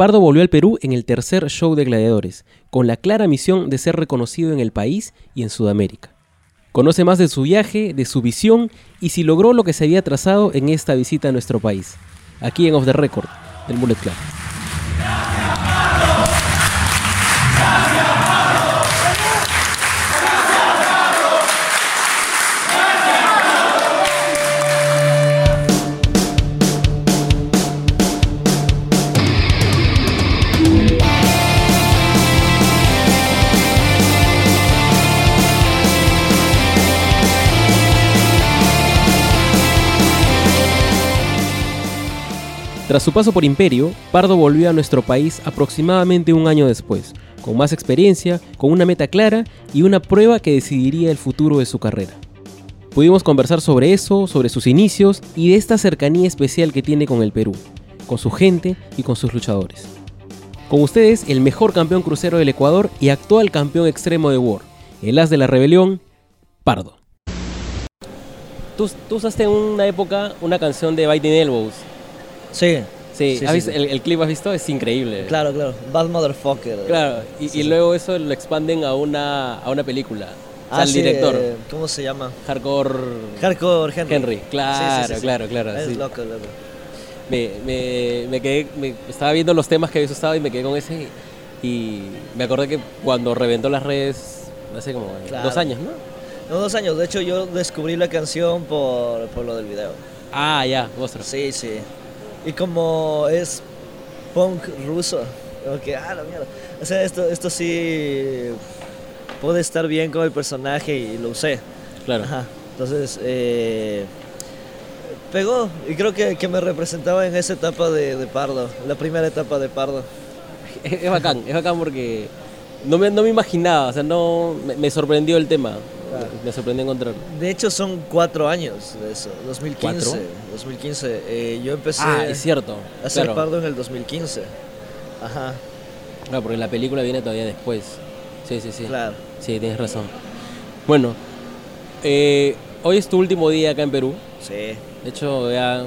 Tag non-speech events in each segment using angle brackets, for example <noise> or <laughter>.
Pardo volvió al Perú en el tercer show de Gladiadores, con la clara misión de ser reconocido en el país y en Sudamérica. Conoce más de su viaje, de su visión y si logró lo que se había trazado en esta visita a nuestro país. Aquí en Off the Record, el Bullet Club. Tras su paso por Imperio, Pardo volvió a nuestro país aproximadamente un año después, con más experiencia, con una meta clara y una prueba que decidiría el futuro de su carrera. Pudimos conversar sobre eso, sobre sus inicios y de esta cercanía especial que tiene con el Perú, con su gente y con sus luchadores. Con ustedes, el mejor campeón crucero del Ecuador y actual campeón extremo de War, el as de la rebelión, Pardo. Tú, usaste en una época una canción de Biting Elbows, Sí. Sí, Sí, ¿has sí, visto- sí. El, el clip has visto, es increíble. Claro, claro. Bad Motherfucker. Claro, y, luego eso lo expanden a una, a una película. O sea, Ah, el director, eh, ¿Cómo se llama? Hardcore Hardcore Henry. Henry. Claro, claro, claro. Es loco, loco. Me, me, me quedé, me- estaba viendo los temas que habías usado y me quedé con ese. Y me acordé que cuando reventó las redes, hace como Claro. dos años, ¿no? No, dos años. De hecho, yo descubrí la canción por, por lo del video. Ah, ya, vosotros. Sí, sí. Y como es punk ruso, como que, ah, la mierda. O sea, esto, esto sí puede estar bien con el personaje y lo usé. Claro. Ajá. Entonces, eh, pegó. Y creo que, que me representaba en esa etapa de, de Pardo, la primera etapa de Pardo. Es, es bacán, es bacán porque no me, no me imaginaba, o sea, no me, me sorprendió el tema. Claro. Me sorprendió encontrarlo. De hecho, son cuatro años de eso, 2015. ¿Cuatro? 2015. Eh, yo empecé Ah, es cierto. a ser claro. Pardo en el 2015. Ajá, Claro, porque la película viene todavía después. Sí, sí, sí. claro. Sí, tienes razón. Bueno, eh, hoy es tu último día acá en Perú. Sí. De hecho, ya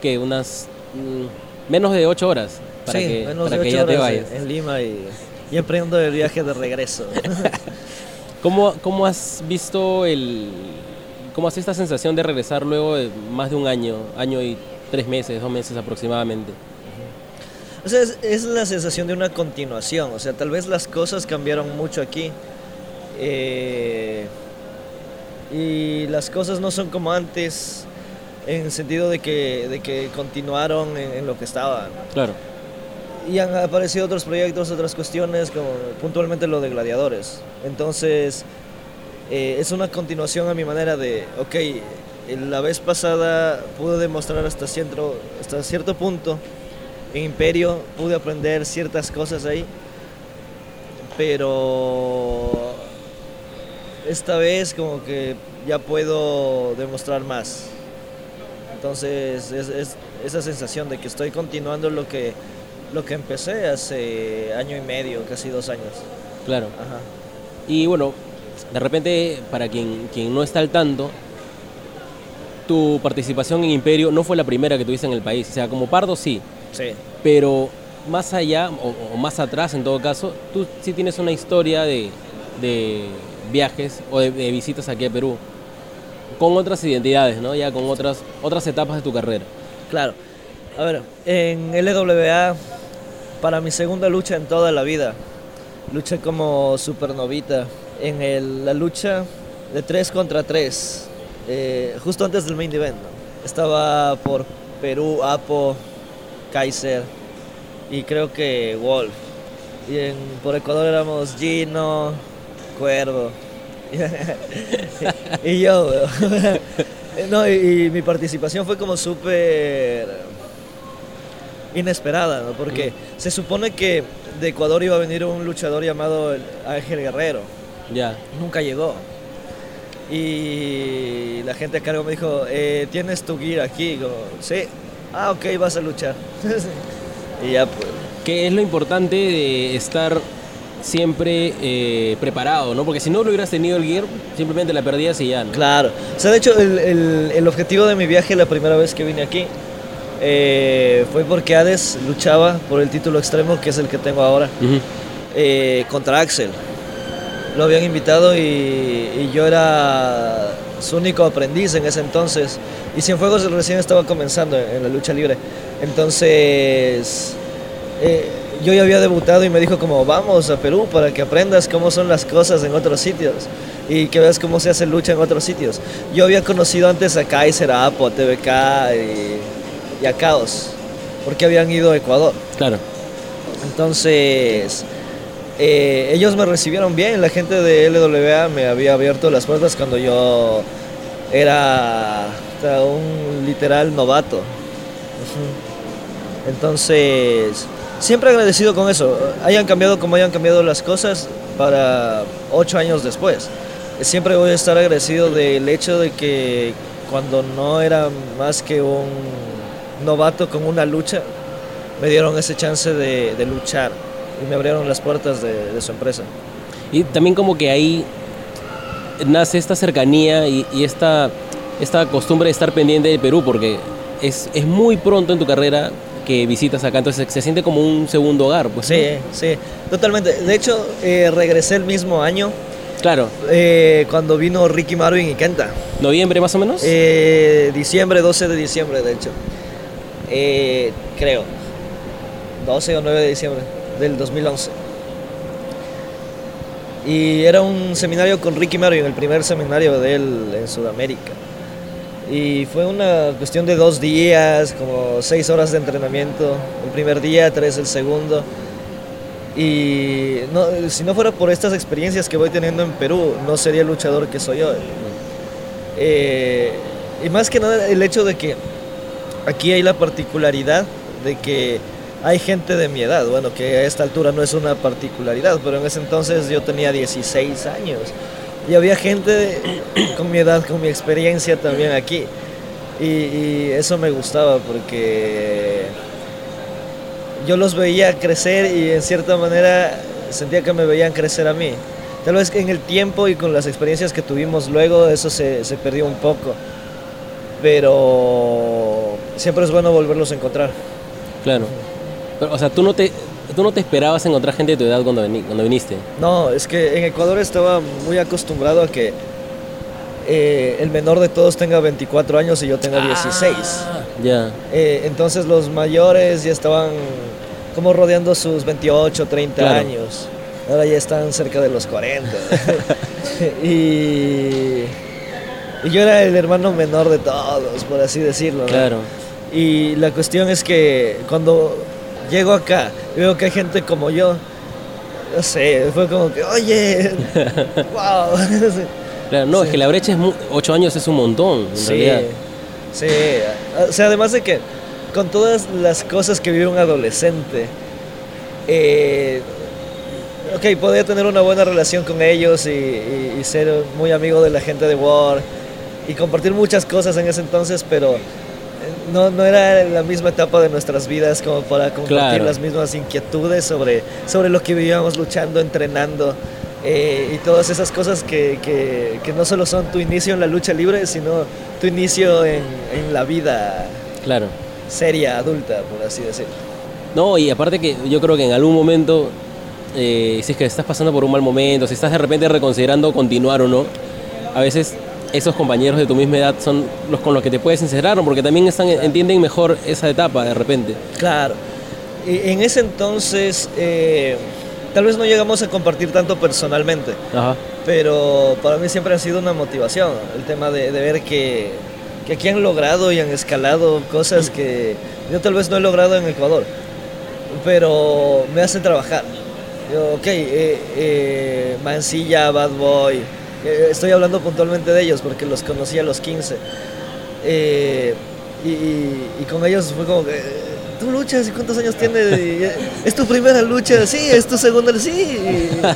que, unas mm, menos de ocho horas para sí, que, menos para de que ocho ya te horas vayas. en Lima y, y emprendo el viaje de regreso. <laughs> ¿Cómo, ¿Cómo has visto el, cómo has esta sensación de regresar luego de más de un año, año y tres meses, dos meses aproximadamente? O sea, es, es la sensación de una continuación. O sea, tal vez las cosas cambiaron mucho aquí. eh, y las cosas no son como antes en el sentido de que, de que continuaron en, en lo que estaban. Claro. Y han aparecido otros proyectos, otras cuestiones, como puntualmente lo de gladiadores. Entonces, eh, es una continuación a mi manera de, ok, eh, la vez pasada pude demostrar hasta cierto, hasta cierto punto en Imperio, pude aprender ciertas cosas ahí, pero esta vez como que ya puedo demostrar más. Entonces, es, es esa sensación de que estoy continuando lo que, lo que empecé hace año y medio, casi dos años. Claro. Ajá. Y bueno, de repente, para quien, quien no está al tanto, tu participación en Imperio no fue la primera que tuviste en el país. O sea, como Pardo sí, Sí. pero más allá, o, o más atrás en todo caso, tú sí tienes una historia de, de viajes o de, de visitas aquí a Perú, con otras identidades, ¿no? Ya con otras, otras etapas de tu carrera. Claro. A ver, en LWA, para mi segunda lucha en toda la vida, luché como supernovita en la lucha de 3 contra 3, justo antes del main event. Estaba por Perú, Apo, Kaiser y creo que Wolf. Y en- por Ecuador éramos Gino, Cuervo. <laughs> y yo. <laughs> No, y, y mi participación fue como súper inesperada, ¿no? Porque se supone que de Ecuador iba a venir un luchador llamado el Ángel Guerrero. Ya. Nunca llegó. Y la gente a cargo me dijo, eh, ¿tienes tu gear aquí? Como, sí. Ah, ok, vas a luchar. <laughs> y ya pues. Que es lo importante de estar siempre eh, preparado, ¿no? Porque si no lo hubieras tenido el gear, simplemente la perdías y ya, ¿no? Claro. O sea, de hecho, el, el- el objetivo de mi viaje la primera vez que vine aquí eh, fue porque Hades luchaba por el título extremo, que es el que tengo ahora, Ujú. eh, contra Axel. Lo habían invitado y, y yo era su único aprendiz en ese entonces. Y Cienfuegos recién estaba comenzando en, en la lucha libre. Entonces, eh, yo ya había debutado y me dijo como, vamos a Perú para que aprendas cómo son las cosas en otros sitios y que veas cómo se hace lucha en otros sitios. Yo había conocido antes a Kaiser, a Apo, a TVK y, y a Caos, porque habían ido a Ecuador. Claro. Entonces, eh, ellos me recibieron bien, la gente de LWA me había abierto las puertas cuando yo era un literal novato. Entonces, siempre agradecido con eso, hayan cambiado como hayan cambiado las cosas para ocho años después. Siempre voy a estar agradecido del hecho de que cuando no era más que un novato con una lucha, me dieron ese chance de, de luchar y me abrieron las puertas de, de su empresa. Y también como que ahí nace esta cercanía y, y esta, esta costumbre de estar pendiente del Perú, porque es, es muy pronto en tu carrera que visitas acá, entonces se siente como un segundo hogar. Pues, ¿no? Sí, sí, totalmente. De hecho, eh, regresé el mismo año Claro, eh, cuando vino Ricky Marvin y Kenta. noviembre más o menos. Eh, diciembre, 12 de diciembre, de hecho. Eh, creo. 12 o 9 de diciembre del 2011. Y era un seminario con Ricky Marvin, el primer seminario de él en Sudamérica. Y fue una cuestión de dos días, como seis horas de entrenamiento. El primer día, tres el segundo. Y no, si no fuera por estas experiencias que voy teniendo en Perú, no sería el luchador que soy hoy. Eh, y más que nada el hecho de que aquí hay la particularidad de que hay gente de mi edad, bueno, que a esta altura no es una particularidad, pero en ese entonces yo tenía 16 años y había gente con mi edad, con mi experiencia también aquí. Y, eso me gustaba porque yo los veía crecer y en cierta manera sentía que me veían crecer a mí. Tal vez en el tiempo y con las experiencias que tuvimos luego eso se, se perdió un poco. Pero siempre es bueno volverlos a encontrar. Claro. Pero, o sea, tú no te, tú no te esperabas encontrar gente de tu edad cuando, veni- cuando viniste. No, es que en Ecuador estaba muy acostumbrado a que eh, el menor de todos tenga 24 años y yo tenga 16. Ah, ya. Eh, entonces los mayores ya estaban como rodeando sus 28, 30 Claro. años. Ahora ya están cerca de los 40. <laughs> <laughs> y, y yo era el hermano menor de todos, por así decirlo. ¿no? Claro. Y la cuestión es que cuando llego acá y veo que hay gente como yo, no sé, fue como que, oye, <laughs> wow. <laughs> Claro, no, es que la brecha es mu- ocho años es un montón, en Sí, realidad. sí. O sea, además de que con todas las cosas que vive un adolescente, eh, ok, podía tener una buena relación con ellos y, y- y ser muy amigo de la gente de War y compartir muchas cosas en ese entonces, pero eh, no, no era la misma etapa de nuestras vidas como para compartir Claro. las mismas inquietudes sobre, sobre lo que vivíamos luchando, entrenando. eh, y todas esas cosas que, que- que no solo son tu inicio en la lucha libre, sino tu inicio en, en la vida Claro. seria, adulta, por así decirlo. No, y aparte que yo creo que en algún momento, eh, si es que estás pasando por un mal momento, si estás de repente reconsiderando continuar o no, a veces esos compañeros de tu misma edad son los con los que te puedes sincerar, porque también están, entienden mejor esa etapa de repente. Claro. Y en ese entonces, eh, tal vez no llegamos a compartir tanto personalmente, Ajá. pero para mí siempre ha sido una motivación el tema de, de ver que, que aquí han logrado y han escalado cosas que yo tal vez no he logrado en Ecuador, pero me hacen trabajar. Yo, ok, eh, eh, Mancilla, Bad Boy, estoy hablando puntualmente de ellos porque los conocí a los 15. Eh, y, y- y con ellos fue como que, eh, ¿tú luchas y cuántos años tienes? Y, eh, ¿Es tu primera lucha? Sí, es tu segunda, sí.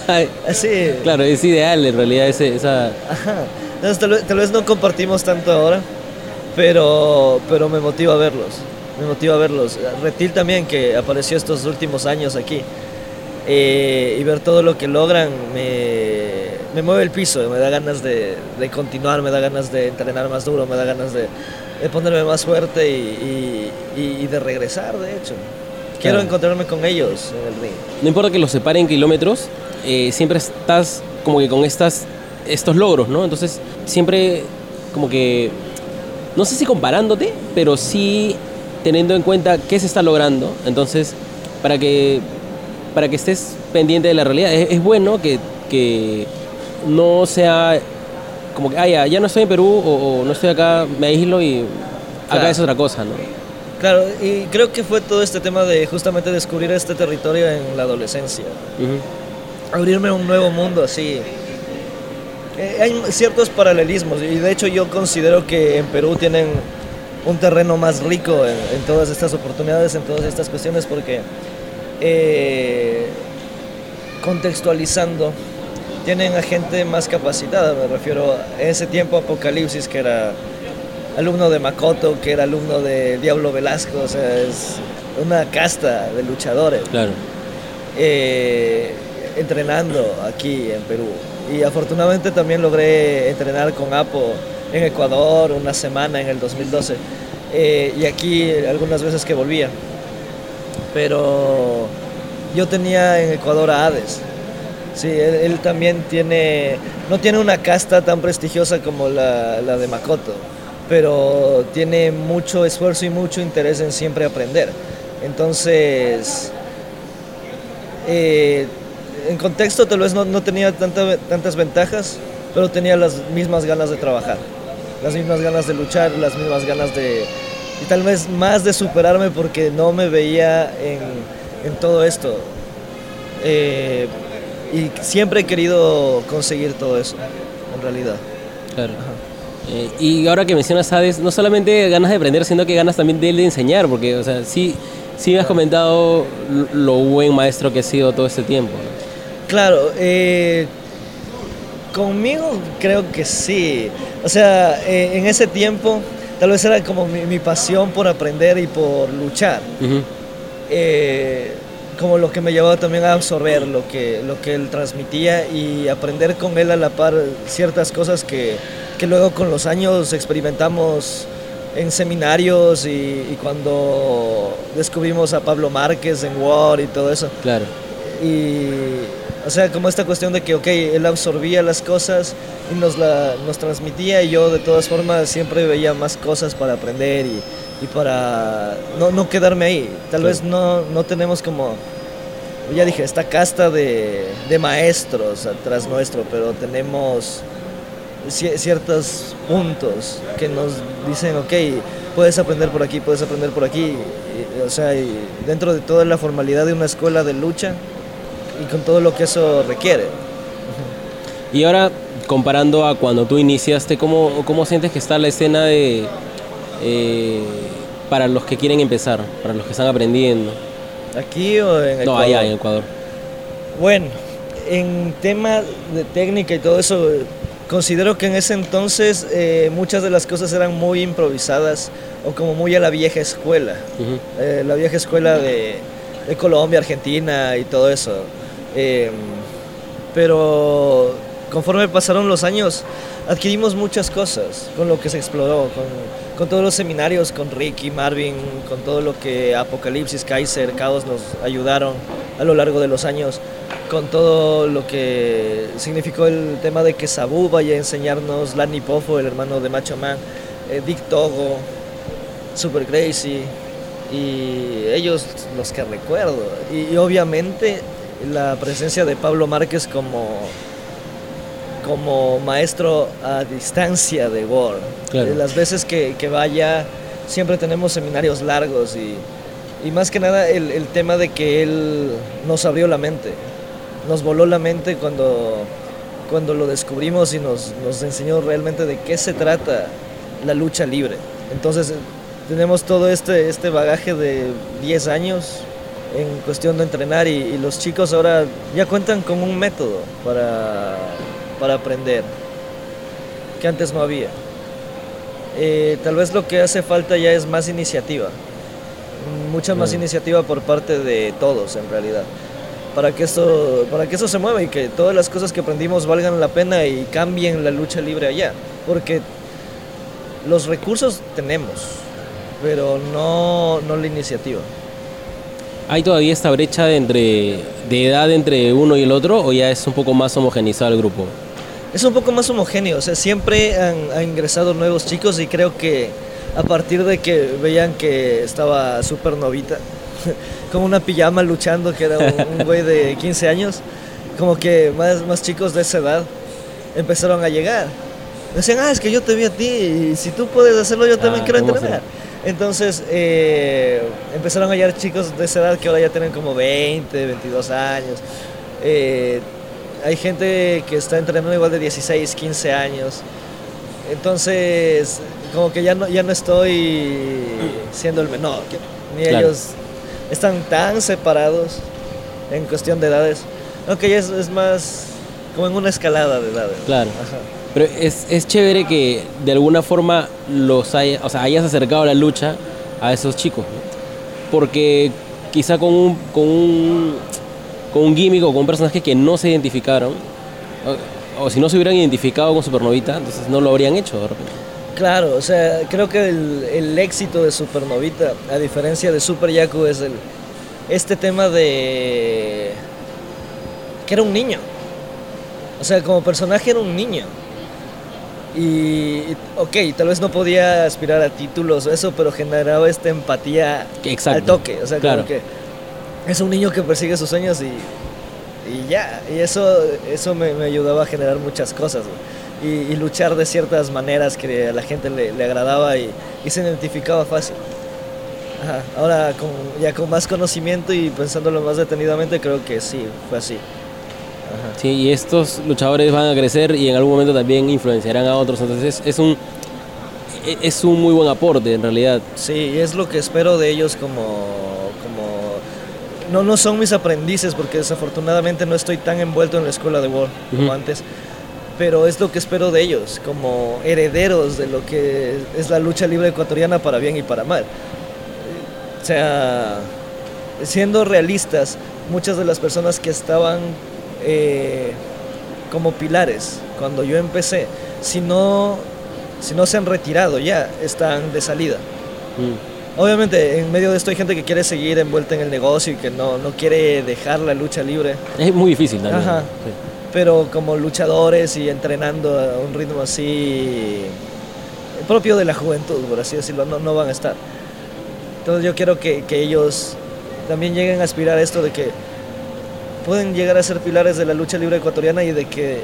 <laughs> así. claro, es ideal en realidad ese, esa... Ajá. Entonces, tal, vez, tal vez no compartimos tanto ahora, pero, pero me motiva a verlos. Me motiva a verlos. Retil también, que apareció estos últimos años aquí. Eh, y ver todo lo que logran me, me mueve el piso, me da ganas de, de continuar, me da ganas de entrenar más duro, me da ganas de, de ponerme más fuerte y, y, y de regresar, de hecho. Quiero Claro. encontrarme con ellos en el ring. No importa que los separen kilómetros, eh, siempre estás como que con estas, estos logros, ¿no? Entonces, siempre como que, no sé si comparándote, pero sí teniendo en cuenta qué se está logrando. Entonces, para que, para que estés pendiente de la realidad, es, es bueno que, que no sea como que, ah, ya, ya no estoy en Perú o, o no estoy acá, me aíslo y acá Claro. es otra cosa, ¿no? Claro, y creo que fue todo este tema de justamente descubrir este territorio en la adolescencia. Abrirme un nuevo mundo así. Eh, hay ciertos paralelismos y de hecho yo considero que en Perú tienen un terreno más rico en, en todas estas oportunidades, en todas estas cuestiones, porque eh, contextualizando, tienen a gente más capacitada, me refiero a ese tiempo Apocalipsis que era alumno de Makoto, que era alumno de Diablo Velasco, o sea, es una casta de luchadores Claro. eh, entrenando aquí en Perú. Y afortunadamente también logré entrenar con Apo en Ecuador una semana en el 2012. eh, y aquí algunas veces que volvía. Pero yo tenía en Ecuador a Hades. Sí, él, también tiene, no tiene una casta tan prestigiosa como la, de Makoto, pero tiene mucho esfuerzo y mucho interés en siempre aprender. Entonces, eh, en contexto tal vez no, tenía tanta- tantas ventajas, pero tenía las mismas ganas de trabajar, las mismas ganas de luchar, las mismas ganas de... Y tal vez más de superarme porque no me veía en, en todo esto. Eh, y siempre he querido conseguir todo eso, en realidad. Claro. Eh, y ahora que mencionas Hades, no solamente ganas de aprender, sino que ganas también de, de enseñar, porque, o sea, sí, sí me has comentado lo- buen maestro que ha sido todo este tiempo. Claro, eh, conmigo creo que sí. O sea, eh, en ese tiempo tal vez era como mi, mi pasión por aprender y por luchar. Eh, como lo que me llevaba también a absorber lo que, lo que él transmitía y aprender con él a la par ciertas cosas que, que luego con los años experimentamos en seminarios y, y cuando descubrimos a Pablo Márquez en War y todo eso. Claro. Y, o sea, como esta cuestión de que, ok, él absorbía las cosas y nos, la, nos transmitía y yo de todas formas siempre veía más cosas para aprender y, y para no, no quedarme ahí. Tal vez no, no tenemos como, ya dije, esta casta de, de maestros atrás nuestro, pero tenemos ci- ciertos puntos que nos dicen, ok, puedes aprender por aquí, puedes aprender por aquí. Y, o sea, y dentro de toda la formalidad de una escuela de lucha y con todo lo que eso requiere. Y ahora, comparando a cuando tú iniciaste, ¿cómo, cómo sientes que está la escena de eh, para los que quieren empezar, para los que están aprendiendo? ¿Aquí o en No, Ecuador? allá en Ecuador. Bueno, en tema de técnica y todo eso, considero que en ese entonces eh, muchas de las cosas eran muy improvisadas o como muy a la vieja escuela. Eh, la vieja escuela de, de Colombia, Argentina y todo eso. Eh, pero conforme pasaron los años, adquirimos muchas cosas con lo que se exploró, con, con todos los seminarios, con Ricky, Marvin, con todo lo que Apocalipsis, Kaiser, Caos nos ayudaron a lo largo de los años, con todo lo que significó el tema de que Sabu vaya a enseñarnos, Lani Pofo, el hermano de Macho Man, eh, Dick Togo, Super Crazy y ellos los que recuerdo. Y, y obviamente la presencia de Pablo Márquez como, como maestro a distancia de War. Claro. Las veces que, que vaya siempre tenemos seminarios largos y, y más que nada el, el tema de que él nos abrió la mente, nos voló la mente cuando, cuando lo descubrimos y nos, nos enseñó realmente de qué se trata la lucha libre. Entonces tenemos todo este, este bagaje de 10 años en cuestión de entrenar y, y los chicos ahora ya cuentan con un método para, para aprender que antes no había. Eh, tal vez lo que hace falta ya es más iniciativa, mucha más iniciativa por parte de todos en realidad, para que esto, para que eso se mueva y que todas las cosas que aprendimos valgan la pena y cambien la lucha libre allá, porque los recursos tenemos, pero no, no la iniciativa. ¿Hay todavía esta brecha de, entre, de edad entre uno y el otro o ya es un poco más homogenizado el grupo? Es un poco más homogéneo, o sea, siempre han, han ingresado nuevos chicos y creo que a partir de que veían que estaba súper novita, <laughs> como una pijama luchando, que era un, un güey de <laughs> 15 años, como que más, más chicos de esa edad empezaron a llegar. Decían, ah, es que yo te vi a ti y si tú puedes hacerlo, yo también Ah, quiero ¿cómo entrenar. Entonces eh, empezaron a llegar chicos de esa edad que ahora ya tienen como 20, 22 años. Eh, hay gente que está entrenando igual de 16, 15 años. Entonces, como que ya no, ya no estoy siendo el menor. Ni Claro. ellos están tan separados en cuestión de edades. Aunque ya es, es más como en una escalada de edades. Claro. Ajá. Pero es, es chévere que de alguna forma los haya, o sea, hayas acercado la lucha a esos chicos, ¿no? Porque quizá con un, con un, con un gimmick o con un personaje que no se identificaron, o, si no se hubieran identificado con Supernovita, entonces no lo habrían hecho de repente. Claro, o sea, creo que el, el éxito de Supernovita, a diferencia de Super Yaku, es el, este tema de que era un niño. O sea, como personaje era un niño. Y, ok, tal vez no podía aspirar a títulos o eso, pero generaba esta empatía Exacto. al toque. O sea, Claro. como que es un niño que persigue sus sueños y, y ya. Y eso, eso me, me ayudaba a generar muchas cosas. Y, y luchar de ciertas maneras que a la gente le, le agradaba y, y se identificaba fácil. Ajá, Ahora, con, ya con más conocimiento y pensándolo más detenidamente, creo que sí, fue así. Ajá. Sí, y estos luchadores van a crecer y en algún momento también influenciarán a otros, entonces es, es un e- es un muy buen aporte en realidad. Sí, es lo que espero de ellos como, como... No, no son mis aprendices porque desafortunadamente no estoy tan envuelto en la escuela de War como Ujú. antes, pero es lo que espero de ellos, como herederos de lo que es la lucha libre ecuatoriana para bien y para mal. O sea, siendo realistas, muchas de las personas que estaban eh, como pilares cuando yo empecé, si no, si no se han retirado ya, están de salida. Mm. Obviamente, en medio de esto hay gente que quiere seguir envuelta en el negocio y que no, no quiere dejar la lucha libre, Es muy difícil también. Ajá. sí. pero como luchadores y entrenando a un ritmo así propio de la juventud, por así decirlo, no, no van a estar. Entonces yo quiero que, que ellos también lleguen a aspirar a esto de que pueden llegar a ser pilares de la lucha libre ecuatoriana y de que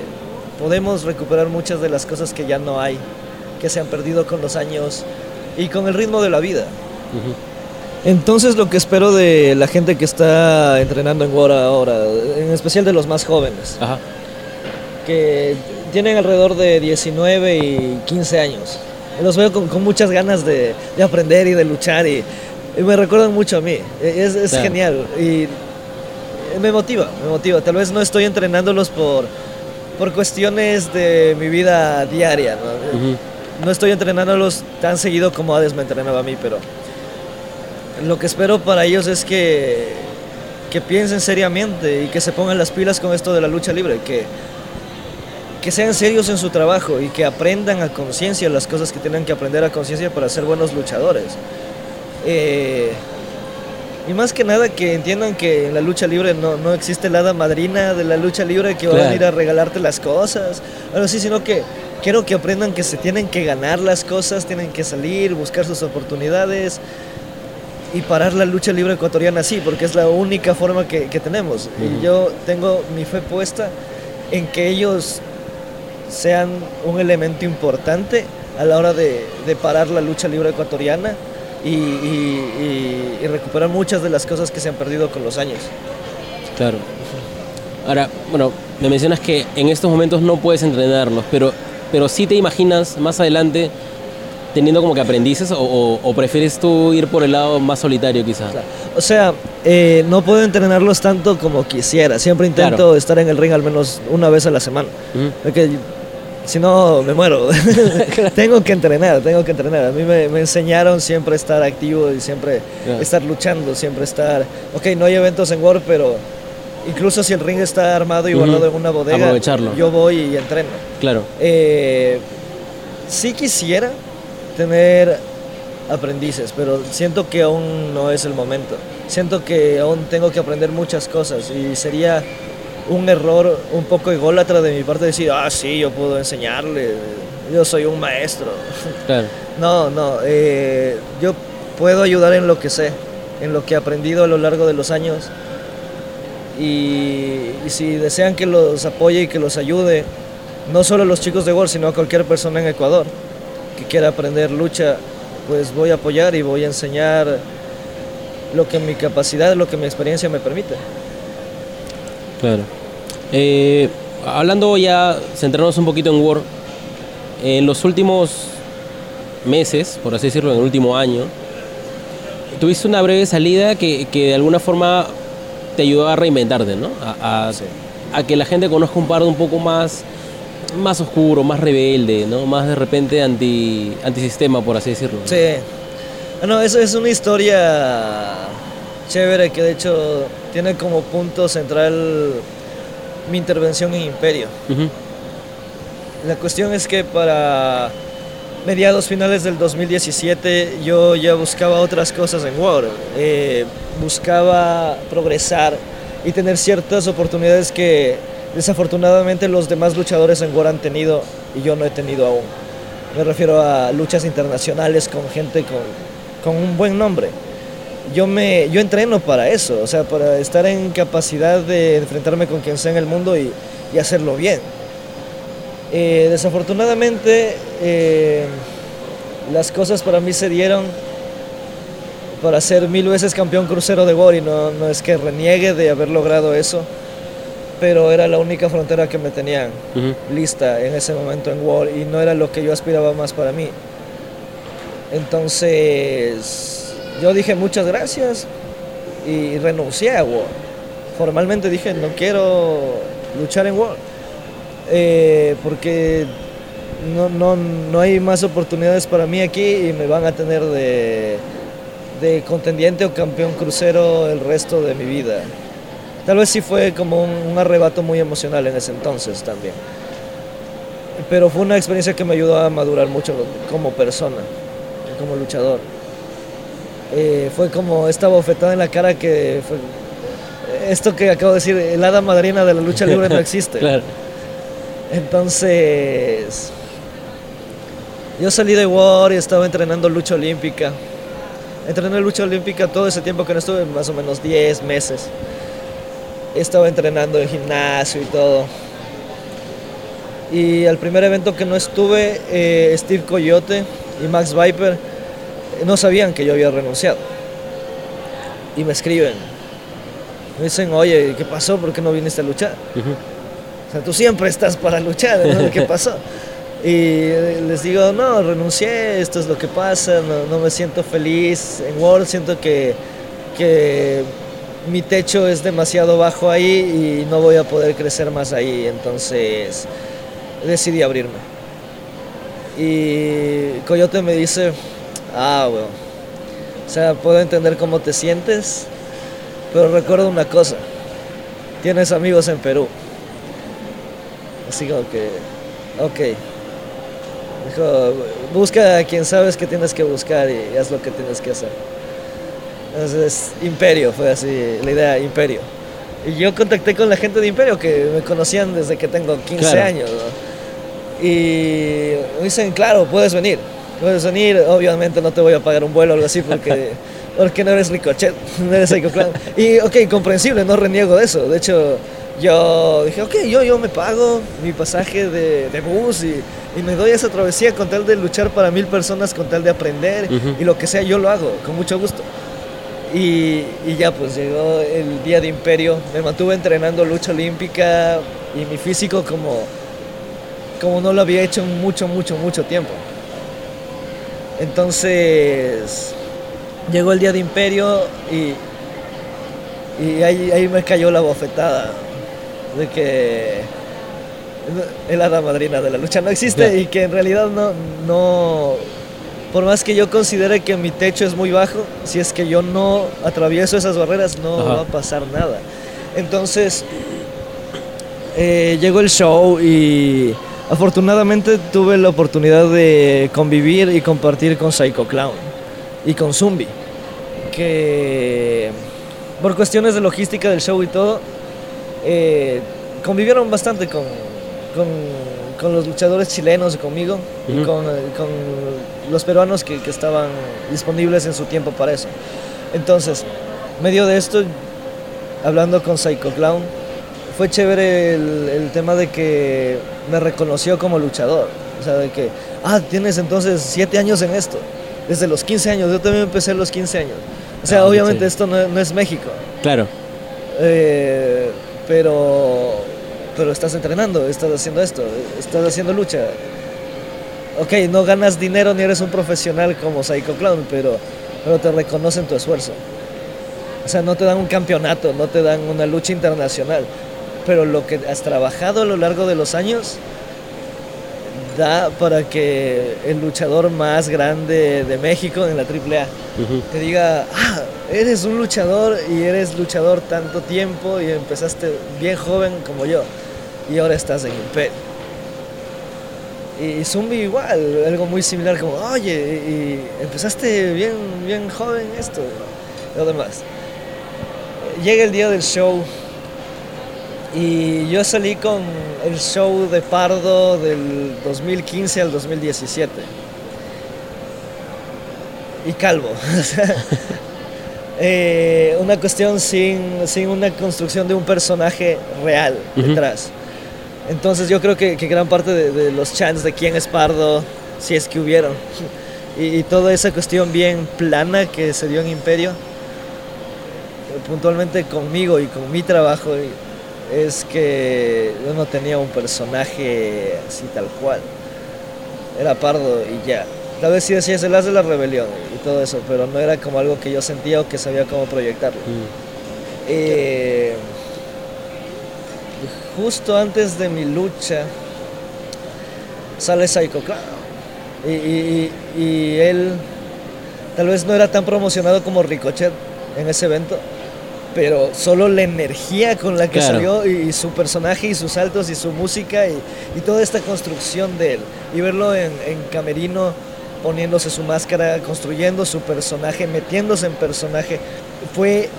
podemos recuperar muchas de las cosas que ya no hay, que se han perdido con los años y con el ritmo de la vida. Ujú. Entonces lo que espero de la gente que está entrenando en War ahora, en especial de los más jóvenes, Ajá. que tienen alrededor de 19 y 15 años. Los veo con, con muchas ganas de, de aprender y de luchar y, y me recuerdan mucho a mí. Es, es Claro. genial y me motiva, me motiva. Tal vez no estoy entrenándolos por, por cuestiones de mi vida diaria. No estoy entrenándolos tan seguido como Hades me entrenaba a mí, pero lo que espero para ellos es que, que piensen seriamente y que se pongan las pilas con esto de la lucha libre, que, que sean serios en su trabajo y que aprendan a conciencia las cosas que tienen que aprender a conciencia para ser buenos luchadores. Eh, y más que nada que entiendan que en la lucha libre no, no existe la hada madrina de la lucha libre que va a Claro. venir a regalarte las cosas, algo así, sino que quiero que aprendan que se tienen que ganar las cosas, tienen que salir, buscar sus oportunidades y parar la lucha libre ecuatoriana así, porque es la única forma que, que tenemos. Y yo tengo mi fe puesta en que ellos sean un elemento importante a la hora de, de parar la lucha libre ecuatoriana y, y- y- y recuperar muchas de las cosas que se han perdido con los años. Claro. Ahora, bueno, me mencionas que en estos momentos no puedes entrenarlos, pero, pero sí te imaginas más adelante teniendo como que aprendices o, o- o prefieres tú ir por el lado más solitario quizá. Claro. O sea, eh, no puedo entrenarlos tanto como quisiera. Siempre intento Claro. estar en el ring al menos una vez a la semana. Porque si no, me muero. <laughs> tengo que entrenar, tengo que entrenar. A mí me, me enseñaron siempre a estar activo y siempre estar luchando, siempre estar... Ok, no hay eventos en War, pero incluso si el ring está armado y guardado en una bodega, Aprovecharlo. yo voy y entreno. Claro. Eh, sí quisiera, tener aprendices, pero siento que aún no es el momento. Siento que aún tengo que aprender muchas cosas y sería un error un poco ególatra de mi parte decir, ah, sí, yo puedo enseñarle, yo soy un maestro. Claro. <laughs> No, no, eh, yo puedo ayudar en lo que sé, en lo que he aprendido a lo largo de los años. Y, y si desean que los apoye y que los ayude, no solo a los chicos de Gol, sino a cualquier persona en Ecuador que quiera aprender lucha, pues voy a apoyar y voy a enseñar lo que mi capacidad, lo que mi experiencia me permite. Claro. Eh, hablando ya, centrarnos un poquito en War, en los últimos meses, por así decirlo, en el último año, tuviste una breve salida que, que de alguna forma te ayudó a reinventarte, ¿no? A, a, Sí. a que la gente conozca un pardo un poco más, más oscuro, más rebelde, ¿no? Más de repente anti, antisistema, por así decirlo. ¿no? Sí. Bueno, eso es una historia chévere que de hecho tiene como punto central mi intervención en Imperio. Ujú. La cuestión es que para mediados finales del 2017 yo ya buscaba otras cosas en War. Eh, buscaba progresar y tener ciertas oportunidades que desafortunadamente los demás luchadores en War han tenido y yo no he tenido aún. Me refiero a luchas internacionales con gente con, con un buen nombre. Yo, me, yo entreno para eso, o sea, para estar en capacidad de enfrentarme con quien sea en el mundo y, y hacerlo bien. Eh, desafortunadamente, eh, las cosas para mí se dieron para ser mil veces campeón crucero de y no, no es que reniegue de haber logrado eso, pero era la única frontera que me tenían lista en ese momento en War y no era lo que yo aspiraba más para mí. Entonces, yo dije muchas gracias y renuncié a War. Formalmente dije, no quiero luchar en War. Eh, porque no, no, no hay más oportunidades para mí aquí y me van a tener de, contendiente o campeón crucero el resto de mi vida. Tal vez sí fue como un arrebato muy emocional en ese entonces también. Pero fue una experiencia que me ayudó a madurar mucho como persona, como luchador. Eh, fue como esta bofetada en la cara que fue... Esto que acabo de decir, el hada madrina de la lucha libre no existe. <laughs> Claro. Entonces, yo salí de War y estaba entrenando lucha olímpica. Entrené lucha olímpica todo ese tiempo que no estuve, más o menos 10 meses. Estaba entrenando en gimnasio y todo. Y al primer evento que no estuve, eh, Steve Coyote y Max Viper no sabían que yo había renunciado. Y me escriben. Me dicen, oye, ¿qué pasó? ¿Por qué no viniste a luchar? O sea, tú siempre estás para luchar, ¿no? ¿Qué pasó? Y les digo, no, renuncié, esto es lo que pasa, no, no me siento feliz en World, siento que, que mi techo es demasiado bajo ahí y no voy a poder crecer más ahí, entonces decidí abrirme. Y Coyote me dice, ah, bueno, o sea, puedo entender cómo te sientes, pero recuerda una cosa, tienes amigos en Perú. Así como que, ok. Dijo, busca a quien sabes que tienes que buscar y haz lo que tienes que hacer. Entonces, Imperio, fue así, la idea, Imperio. Y yo contacté con la gente de Imperio que me conocían desde que tengo 15 Claro. años. ¿no? Y me dicen, claro, puedes venir. Puedes venir, obviamente no te voy a pagar un vuelo o algo así porque, <laughs> porque no eres ricochet, no eres Psycho Clown. Y ok, comprensible, no reniego de eso. De hecho, yo dije, ok, yo, yo me pago mi pasaje de, de bus y, y me doy esa travesía con tal de luchar para mil personas, con tal de aprender y lo que sea, yo lo hago, con mucho gusto. Y, y ya pues llegó el día de Imperio, me mantuve entrenando lucha olímpica y mi físico como, como no lo había hecho en mucho, mucho, mucho tiempo. Entonces llegó el día de Imperio y, y ahí, ahí me cayó la bofetada de que el hada madrina de la lucha no existe y que en realidad no, no, por más que yo considere que mi techo es muy bajo, si es que yo no atravieso esas barreras no Ajá. va a pasar nada. Entonces eh, llegó el show y Afortunadamente tuve la oportunidad de convivir y compartir con Psycho Clown y con Zumbi, que por cuestiones de logística del show y todo, eh, convivieron bastante con, con, con, los luchadores chilenos y conmigo y con, con, los peruanos que, que, estaban disponibles en su tiempo para eso. Entonces, medio de esto, hablando con Psycho Clown, fue chévere el, el, tema de que me reconoció como luchador. O sea, de que, ah, tienes entonces siete años en esto. Desde los 15 años, yo también empecé a los 15 años. O sea, ah, obviamente sí. esto no, no, es México. Claro. Eh, pero, pero estás entrenando, estás haciendo esto, estás haciendo lucha. Ok, no ganas dinero ni eres un profesional como Psycho Clown, pero, pero te reconocen tu esfuerzo. O sea, no te dan un campeonato, no te dan una lucha internacional, pero lo que has trabajado a lo largo de los años da para que el luchador más grande de México en la AAA uh -huh. te diga, ah, eres un luchador y eres luchador tanto tiempo y empezaste bien joven como yo y ahora estás en Imperio. Y Zumbi igual, algo muy similar como, oye, y empezaste bien, bien joven esto, y lo demás. Llega el día del show y yo salí con el show de Pardo del 2015 al 2017. Y calvo. <laughs> eh, una cuestión sin, sin, una construcción de un personaje real uh -huh. detrás. Entonces yo creo que, que gran parte de, de, los chants de quién es Pardo, si es que hubieron, <laughs> y, y toda esa cuestión bien plana que se dio en Imperio, puntualmente conmigo y con mi trabajo, es que yo no tenía un personaje así tal cual. Era pardo y ya. Tal vez sí decías el as de la rebelión y todo eso, pero no era como algo que yo sentía o que sabía cómo proyectarlo. Mm. Eh, justo antes de mi lucha sale Psycho Clown. Y, y, y, él tal vez no era tan promocionado como Ricochet en ese evento, pero solo la energía con la que claro. salió y, su personaje y sus saltos y su música y, y toda esta construcción de él y verlo en, en, camerino poniéndose su máscara, construyendo su personaje, metiéndose en personaje, fue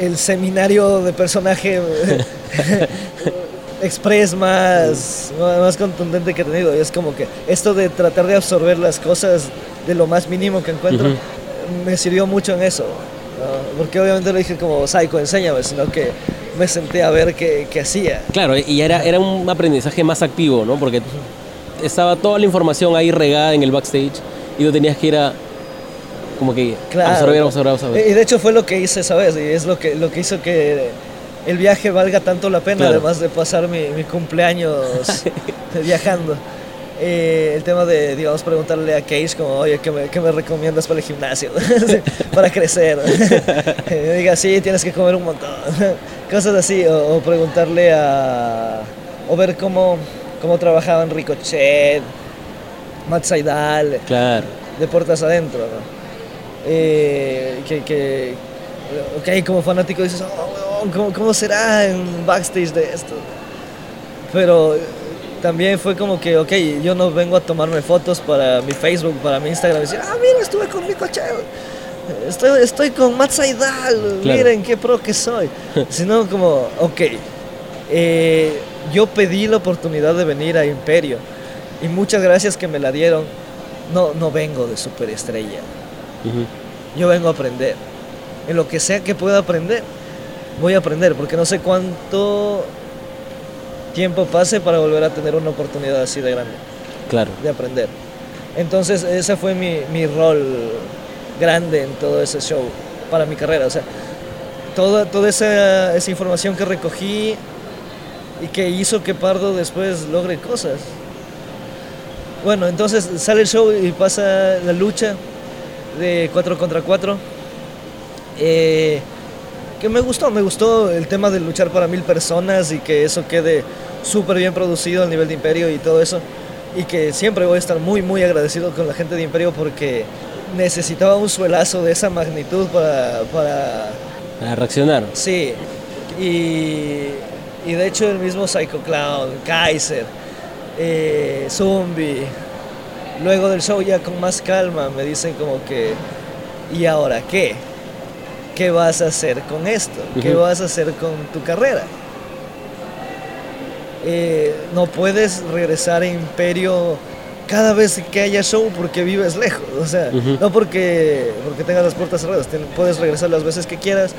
el seminario de personaje <laughs> <laughs> express más, más contundente que he tenido. Y es como que esto de tratar de absorber las cosas de lo más mínimo que encuentro uh -huh. me sirvió mucho en eso. ¿No? Porque obviamente lo dije como Psycho, enséñame, sino que me senté a ver qué, qué hacía. Claro, y era, era un aprendizaje más activo, ¿no? Porque estaba toda la información ahí regada en el backstage y tú tenías que ir a como que claro. absorber, absorber, absorber. Y de hecho fue lo que hice esa vez y es lo que, lo que hizo que el viaje valga tanto la pena, claro. además de pasar mi, mi cumpleaños <laughs> viajando. Eh, el tema de, digamos, preguntarle a Cage como, oye, ¿qué me, qué me recomiendas para el gimnasio? <laughs> para crecer. <laughs> eh, diga, sí, tienes que comer un montón. <laughs> Cosas así, o, o, preguntarle a... o ver cómo, cómo trabajaban Ricochet, Matt Saidal, claro. de puertas adentro, ¿no? Eh, que, que, ok, como fanático dices, oh, ¿cómo, ¿cómo será en backstage de esto? Pero también fue como que, ok, yo no vengo a tomarme fotos para mi Facebook, para mi Instagram, y decir, ah, mira, estuve con mi coche, estoy, estoy con Matt Saidal, claro. miren qué pro que soy. <laughs> Sino como, ok, eh, yo pedí la oportunidad de venir a Imperio y muchas gracias que me la dieron. No, no vengo de superestrella. Uh -huh. Yo vengo a aprender. En lo que sea que pueda aprender, voy a aprender, porque no sé cuánto tiempo pase para volver a tener una oportunidad así de grande. Claro. De aprender. Entonces, ese fue mi, mi rol grande en todo ese show para mi carrera. O sea, toda, toda esa, esa información que recogí y que hizo que Pardo después logre cosas. Bueno, entonces sale el show y pasa la lucha de 4 contra 4. Eh, que me gustó, me gustó el tema de luchar para mil personas y que eso quede súper bien producido a nivel de Imperio y todo eso. Y que siempre voy a estar muy, muy agradecido con la gente de Imperio porque necesitaba un suelazo de esa magnitud para... Para, para reaccionar. Sí. Y, y de hecho el mismo Psycho Clown, Kaiser, eh, zombie. Luego del show ya con más calma me dicen como que, ¿y ahora qué? ¿Qué vas a hacer con esto? ¿Qué vas a hacer con tu carrera? Eh, no puedes regresar a Imperio cada vez que haya show porque vives lejos. O sea, no porque, porque tengas las puertas cerradas. Puedes regresar las veces que quieras.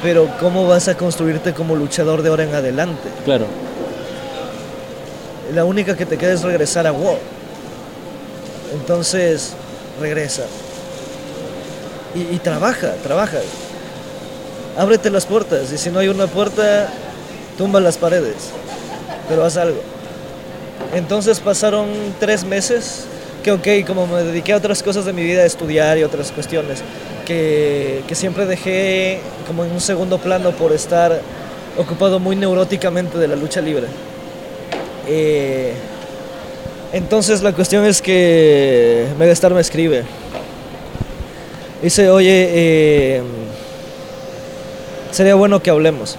Pero ¿cómo vas a construirte como luchador de ahora en adelante? Claro. La única que te queda es regresar a WoW. Entonces, regresa. Y, y trabaja, trabaja. Ábrete las puertas. Y si no hay una puerta, tumba las paredes. Pero haz algo. Entonces pasaron tres meses que, ok, como me dediqué a otras cosas de mi vida, a estudiar y otras cuestiones, que, que siempre dejé como en un segundo plano por estar ocupado muy neuróticamente de la lucha libre. Eh, entonces la cuestión es que Megastar me escribe. Dice, oye, eh, sería bueno que hablemos.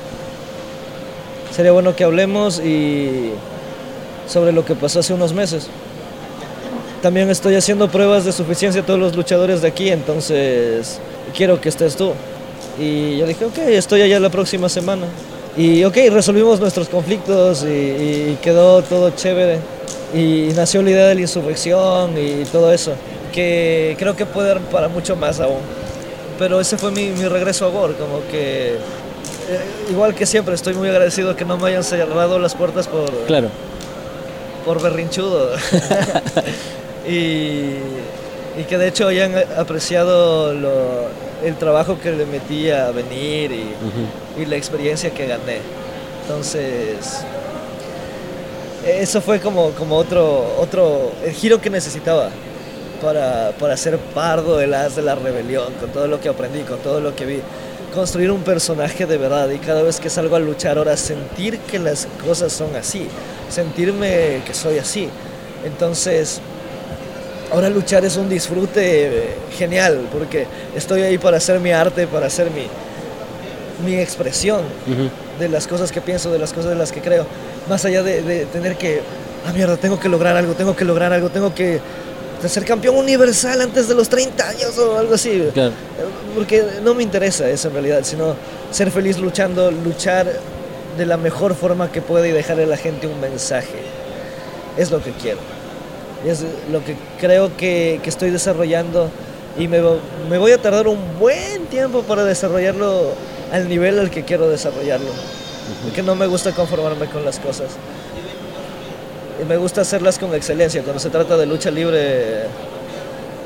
Sería bueno que hablemos y sobre lo que pasó hace unos meses. También estoy haciendo pruebas de suficiencia a todos los luchadores de aquí, entonces quiero que estés tú. Y yo dije, ok, estoy allá la próxima semana. Y ok, resolvimos nuestros conflictos y, quedó todo chévere. Y nació la idea de la insurrección y todo eso, que creo que puede dar para mucho más aún. Pero ese fue mi, mi regreso a Gore, como que... eh, igual que siempre, estoy muy agradecido que no me hayan cerrado las puertas por, Claro. por berrinchudo. <laughs> y, y que de hecho hayan apreciado lo- el trabajo que le metí a venir y, Ujú. y la experiencia que gané. Entonces, eso fue como, como otro, otro, el giro que necesitaba para, para ser pardo del as de la rebelión, con todo lo que aprendí, con todo lo que vi. Construir un personaje de verdad y cada vez que salgo a luchar ahora sentir que las cosas son así, sentirme que soy así. Entonces, ahora luchar es un disfrute genial porque estoy ahí para hacer mi arte, para hacer mi, mi expresión Ujú. de las cosas que pienso, de las cosas de las que creo, más allá de, de tener que, ah mierda, tengo que lograr algo, tengo que lograr algo, tengo que ser campeón universal antes de los 30 años o algo así. Claro. Porque no me interesa eso en realidad, sino ser feliz luchando, luchar de la mejor forma que pueda y dejarle a la gente un mensaje. Es lo que quiero. Es lo que creo que, que estoy desarrollando y me, me voy a tardar un buen tiempo para desarrollarlo al nivel al que quiero desarrollarlo. Porque no me gusta conformarme con las cosas. Y me gusta hacerlas con excelencia. Cuando se trata de lucha libre,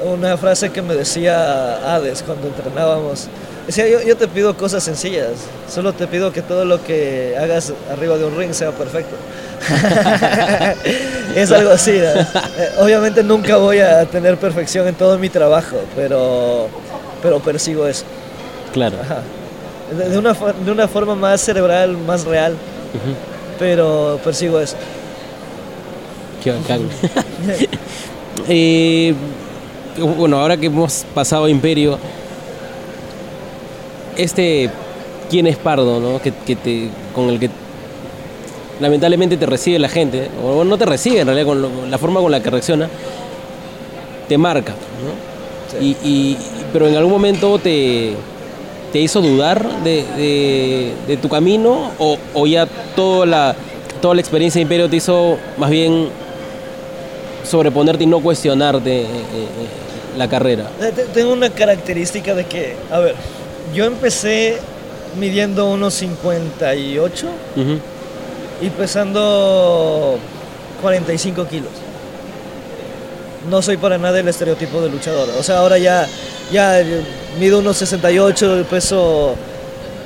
una frase que me decía Hades cuando entrenábamos. Decía, yo, yo te pido cosas sencillas, solo te pido que todo lo que hagas arriba de un ring sea perfecto. <laughs> es algo así. ¿no? Eh, Obviamente nunca voy a tener perfección en todo mi trabajo, pero, pero persigo eso. Claro. Ajá. De, de una, de una forma más cerebral, más real, pero persigo eso. Qué bacán. <laughs> Eh, bueno, ahora que hemos pasado a Imperio, este quién es Pardo, ¿no? Que, que te, con el que lamentablemente te recibe la gente, o no te recibe en realidad con lo- la forma con la que reacciona, te marca, ¿no? Sí. Y, y- pero en algún momento te, te hizo dudar de, de- de tu camino o, o ya toda la, toda la experiencia de Imperio te hizo más bien sobreponerte y no cuestionarte eh, eh, la carrera. Eh, te- Tengo una característica de que, a ver, yo empecé midiendo unos 58 Ujú. y pesando 45 kilos. No soy para nada el estereotipo de luchador. O sea, ahora ya, ya mido unos 68 y peso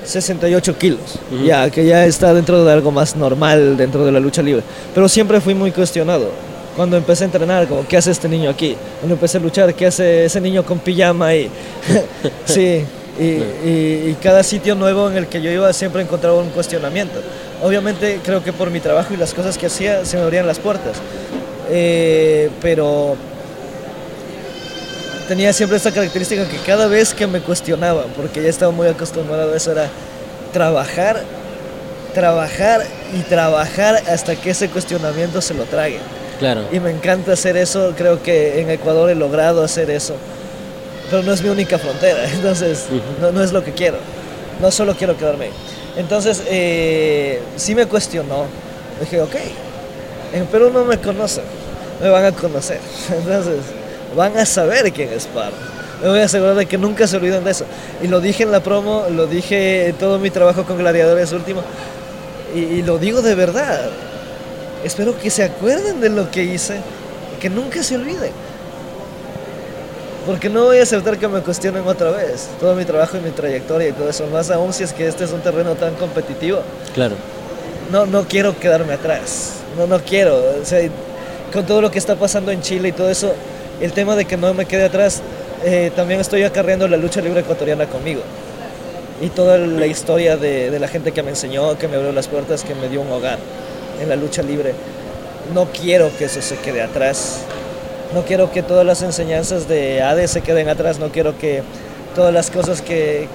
68 kilos. Ya, que ya está dentro de algo más normal dentro de la lucha libre. Pero siempre fui muy cuestionado. Cuando empecé a entrenar, como, ¿qué hace este niño aquí? Cuando empecé a luchar, ¿qué hace ese niño con pijama ahí? <laughs> sí, y, cada sitio nuevo en el que yo iba siempre encontraba un cuestionamiento. Obviamente creo que por mi trabajo y las cosas que hacía se me abrían las puertas. Eh, pero tenía siempre esta característica que cada vez que me cuestionaban, porque ya estaba muy acostumbrado a eso, era trabajar trabajar y trabajar hasta que ese cuestionamiento se lo trague. Claro. Y me encanta hacer eso, creo que en Ecuador he logrado hacer eso. Pero no es mi única frontera, <laughs> entonces no, no es lo que quiero. No solo quiero quedarme ahí. Entonces, eh, sí me cuestionó. Dije, ok, en Perú no me conocen, me van a conocer. <laughs> Entonces, van a saber quién es Pardo. Me voy a asegurar de que nunca se olviden de eso. Y lo dije en la promo, lo dije en todo mi trabajo con Gladiadores último. Y, y lo digo de verdad. Espero que se acuerden de lo que hice y que nunca se olviden. Porque no voy a aceptar que me cuestionen otra vez todo mi trabajo y mi trayectoria y todo eso. Más aún si es que este es un terreno tan competitivo. Claro. No, no quiero quedarme atrás. No, no quiero. O sea, con todo lo que está pasando en Chile y todo eso, el tema de que no me quede atrás, eh, también estoy acarreando la lucha libre ecuatoriana conmigo. Y toda la historia de, de la gente que me enseñó, que me abrió las puertas, que me dio un hogar en la lucha libre. No quiero que eso se quede atrás. No quiero que todas las enseñanzas de ADE se queden atrás. No quiero que todas las cosas que,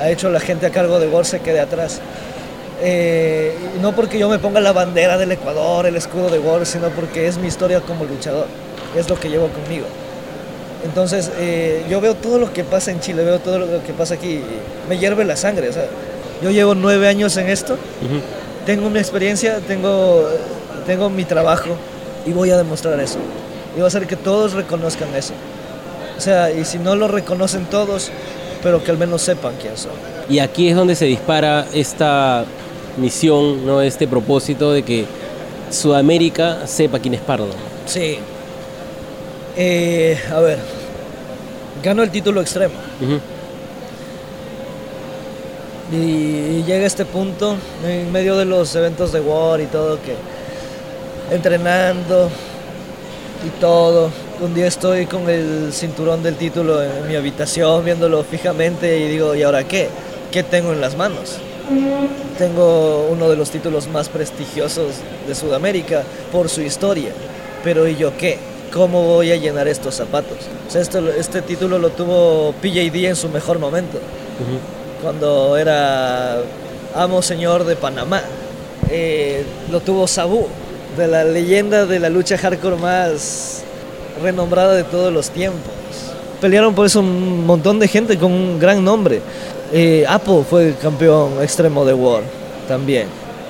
ha hecho la gente a cargo de GOR se quede atrás. Eh, no porque yo me ponga la bandera del Ecuador, el escudo de GOR, sino porque es mi historia como luchador. Es lo que llevo conmigo. Entonces, eh, yo veo todo lo que pasa en Chile, veo todo lo que pasa aquí. Me hierve la sangre. O yo llevo nueve años en esto. Tengo mi experiencia, tengo, tengo mi trabajo y voy a demostrar eso. Y voy a hacer que todos reconozcan eso. O sea, y si no lo reconocen todos, pero que al menos sepan quién son. Y aquí es donde se dispara esta misión, ¿no? este propósito de que Sudamérica sepa quién es Pardo. Sí. Eh, a ver, gano el título extremo. Y llega este punto en medio de los eventos de War y todo que entrenando y todo. Un día estoy con el cinturón del título en mi habitación viéndolo fijamente y digo, ¿y ahora qué? ¿Qué tengo en las manos? Tengo uno de los títulos más prestigiosos de Sudamérica por su historia. Pero ¿y yo qué? ¿Cómo voy a llenar estos zapatos? O este título lo tuvo PJD en su mejor momento. Cuando era amo señor de Panamá. Eh, lo tuvo Sabu, de la leyenda de la lucha hardcore más renombrada de todos los tiempos. Pelearon por eso un montón de gente con un gran nombre. Eh, Apo fue campeón extremo de War también.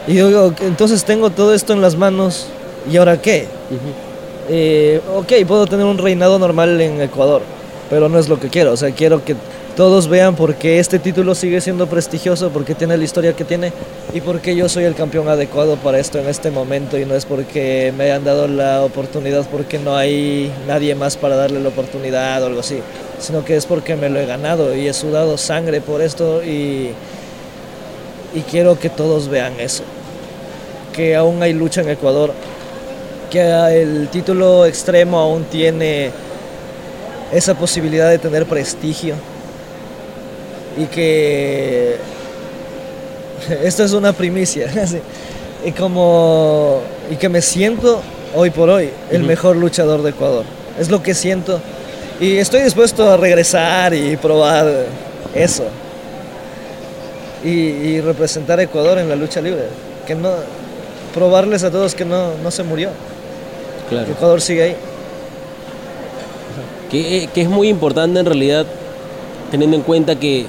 Y yo digo, entonces tengo todo esto en las manos, ¿y ahora qué? Ujú. Eh, ok, puedo tener un reinado normal en Ecuador, pero no es lo que quiero. O sea, quiero que todos vean por qué este título sigue siendo prestigioso, porque tiene la historia que tiene y porque yo soy el campeón adecuado para esto en este momento. Y no es porque me hayan dado la oportunidad porque no hay nadie más para darle la oportunidad o algo así, sino que es porque me lo he ganado y he sudado sangre por esto y, y quiero que todos vean eso, que aún hay lucha en Ecuador que el título extremo aún tiene esa posibilidad de tener prestigio y que <laughs> esto es una primicia <laughs> así, y como y que me siento hoy por hoy el mejor luchador de Ecuador. Es lo que siento. Y estoy dispuesto a regresar y probar eso. Y, y representar a Ecuador en la lucha libre. Que no probarles a todos que no, no se murió. Que. Ecuador sigue ahí. Que, que es muy importante en realidad, teniendo en cuenta que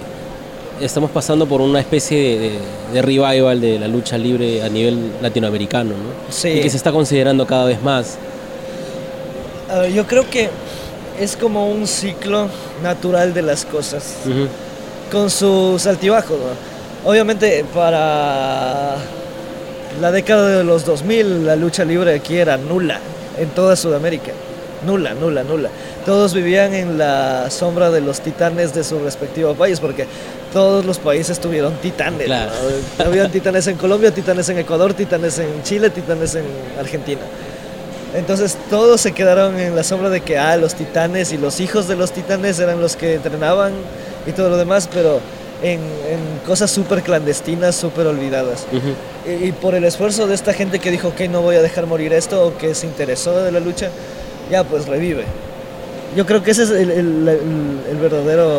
estamos pasando por una especie de, de- de revival de la lucha libre a nivel latinoamericano, ¿no? Sí. Y que se está considerando cada vez más. Yo creo que es como un ciclo natural de las cosas, con sus altibajos. ¿no? Obviamente para la década de los 2000 la lucha libre aquí era nula en toda Sudamérica. Nula, nula, nula. Todos vivían en la sombra de los titanes de su respectivo país, porque todos los países tuvieron titanes. Claro. ¿no? Habían titanes en Colombia, titanes en Ecuador, titanes en Chile, titanes en Argentina. Entonces todos se quedaron en la sombra de que ah, los titanes y los hijos de los titanes eran los que entrenaban y todo lo demás, pero en, en cosas súper clandestinas, súper olvidadas. Y, y por el esfuerzo de esta gente que dijo, ok, no voy a dejar morir esto, o que se interesó de la lucha, ya pues revive. Yo creo que ese es el, el- el- el verdadero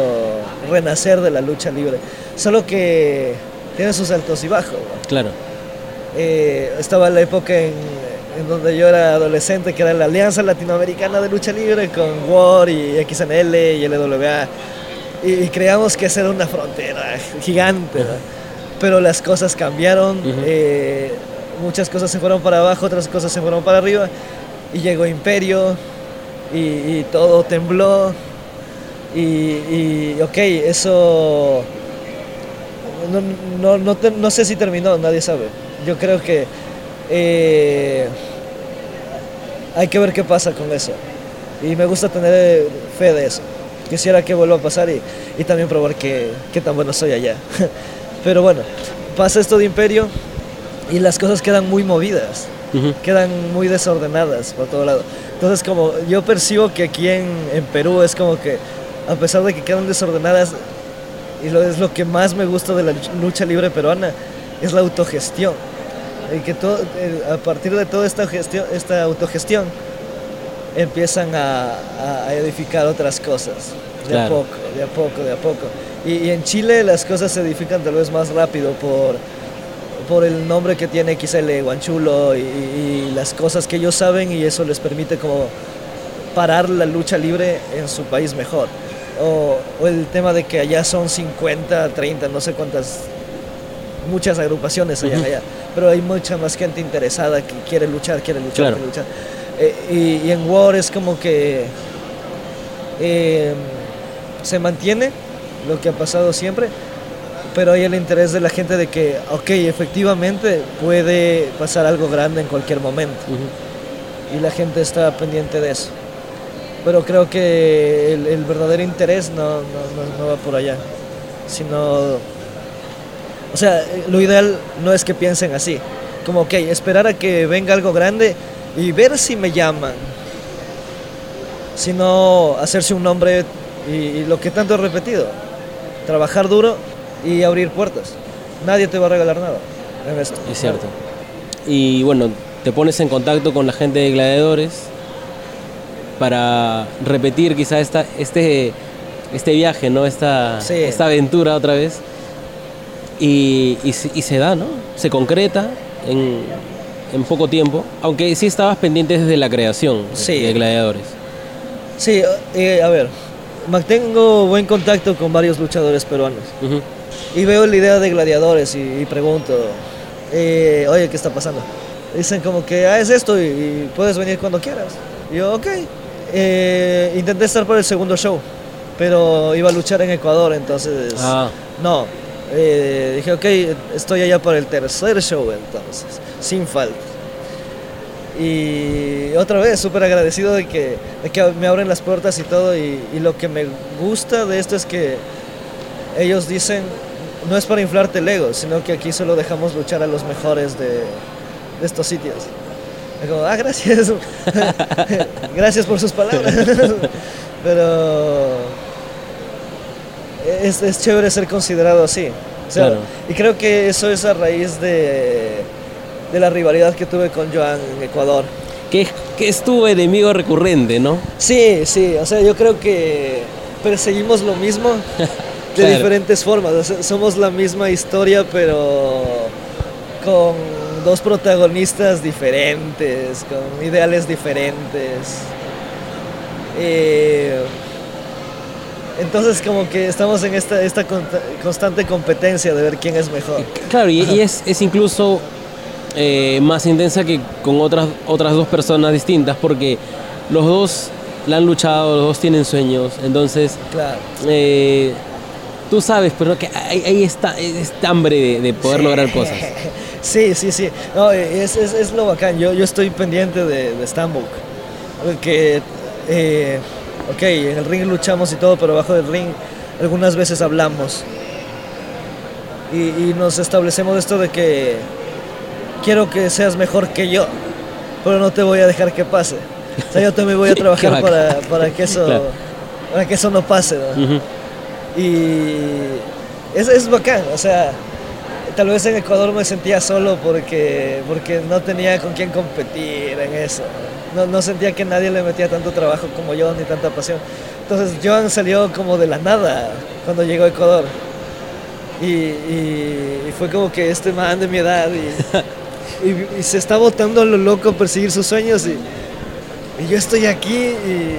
renacer de la lucha libre. Solo que tiene sus altos y bajos. ¿no? Claro. eh, estaba la época en, en donde yo era adolescente, que era la Alianza Latinoamericana de Lucha Libre con WAR y XNL y LWA. Y, y creíamos que esa era una frontera gigante, ¿no? pero las cosas cambiaron, eh, muchas cosas se fueron para abajo, otras cosas se fueron para arriba, y llegó Imperio, y, y todo tembló, y, y, ok, eso no, no, no, te- no sé si terminó, nadie sabe. Yo creo que eh, hay que ver qué pasa con eso. Y me gusta tener fe de eso. Quisiera que vuelva a pasar y, y también probar que, que tan bueno soy allá. <laughs> Pero bueno, pasa esto de Imperio y las cosas quedan muy movidas quedan muy desordenadas por todo lado. Entonces, como yo percibo que aquí en, en Perú es como que, a pesar de que quedan desordenadas, y lo, es lo que más me gusta de la luch- lucha libre peruana, es la autogestión. Y que todo, a partir de toda esta, gestión, esta autogestión, empiezan a, a- edificar otras cosas. De a poco, de a poco, de a poco. Y, y en Chile las cosas se edifican tal vez más rápido por, por el nombre que tiene XL Guanchulo y, y las cosas que ellos saben y eso les permite como parar la lucha libre en su país mejor. O, o el tema de que allá son 50, 30, no sé cuántas, muchas agrupaciones allá, allá, pero hay mucha más gente interesada que quiere luchar, quiere luchar, Claro. quiere luchar. Eh, y, y en War es como que eh, se mantiene lo que ha pasado siempre, pero hay el interés de la gente de que, ok, efectivamente puede pasar algo grande en cualquier momento y la gente está pendiente de eso. Pero creo que el, verdadero interés no, no, no- no va por allá, sino... O sea, lo ideal no es que piensen así, como, ok, esperar a que venga algo grande y ver si me llaman, sino hacerse un nombre y, y lo que tanto he repetido, trabajar duro y abrir puertas. Nadie te va a regalar nada en esto. Es cierto. Y bueno, te pones en contacto con la gente de Gladiadores para repetir quizá esta, este, este viaje, ¿no? Esta, Sí. esta aventura otra vez. Y, y, se- y se da, ¿no? Se concreta en, en poco tiempo. Aunque sí estabas pendiente desde la creación de- Sí. de Gladiadores. Sí, eh, a ver, mantengo buen contacto con varios luchadores peruanos Ujú. y veo la idea de gladiadores y, y pregunto, eh, oye, ¿qué está pasando? Dicen como que, ah, es esto y, y puedes venir cuando quieras. Y yo, ok. Eh, intenté estar por el segundo show, pero iba a luchar en Ecuador, entonces... Ah, No, eh, dije, ok, estoy allá para el tercer show entonces, sin falta. Y otra vez, súper agradecido de que, de que me abren las puertas y todo. Y, y lo que me gusta de esto es que ellos dicen, no es para inflarte el ego, sino que aquí solo dejamos luchar a los mejores de, de estos sitios. Como, ah, gracias. <laughs> gracias por sus palabras. <laughs> Pero es, es chévere ser considerado así. O sea, Claro. Y creo que eso es a raíz de, de la rivalidad que tuve con Joan en Ecuador. que, que es tu enemigo recurrente, ¿no? Sí, sí, o sea, yo creo que perseguimos lo mismo <laughs> de Claro. diferentes formas. O sea, somos la misma historia, pero con dos protagonistas diferentes, con ideales diferentes. Eh, entonces como que estamos en esta, esta constante competencia de ver quién es mejor. Claro, y, y es, es incluso eh, más intensa que con otras, otras dos personas distintas, porque los dos la han luchado, los dos tienen sueños, entonces Claro. eh, tú sabes, pero que hay, hay esta, esta hambre de, de poder Sí. lograr cosas. <laughs> Sí, sí, sí. No, es, es, es lo bacán. Yo, yo estoy pendiente de, de Stambuk. Porque, eh, ok, en el ring luchamos y todo, pero bajo del ring algunas veces hablamos. Y, y nos establecemos esto de que quiero que seas mejor que yo, pero no te voy a dejar que pase. O sea, yo también voy a <laughs> trabajar para, para, que eso, <laughs> para que eso no pase. ¿no? Y es, es bacán, o sea, tal vez en Ecuador me sentía solo porque, porque no tenía con quién competir en eso. No, no sentía que nadie le metía tanto trabajo como yo, ni tanta pasión. Entonces Joan salió como de la nada cuando llegó a Ecuador. Y, y- y fue como que este man de mi edad y, <laughs> y, se está botando a lo loco a perseguir sus sueños y, y yo estoy aquí y...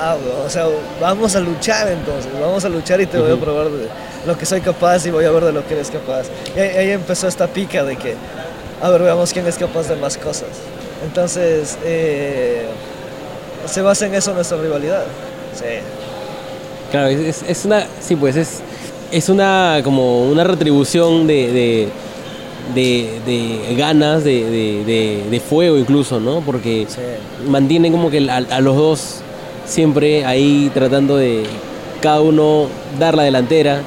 Ah, o sea, vamos a luchar entonces, vamos a luchar y te voy a probar de lo que soy capaz y voy a ver de lo que eres capaz. Y ahí, empezó esta pica de que, a ver, veamos quién es capaz de más cosas. Entonces, eh, se basa en eso nuestra rivalidad. Sí. Claro, es, es una, sí, pues es, es una como una retribución de, de, ganas, de, fuego incluso, ¿no? Porque mantienen como que a, los dos siempre ahí tratando de cada uno dar la delantera.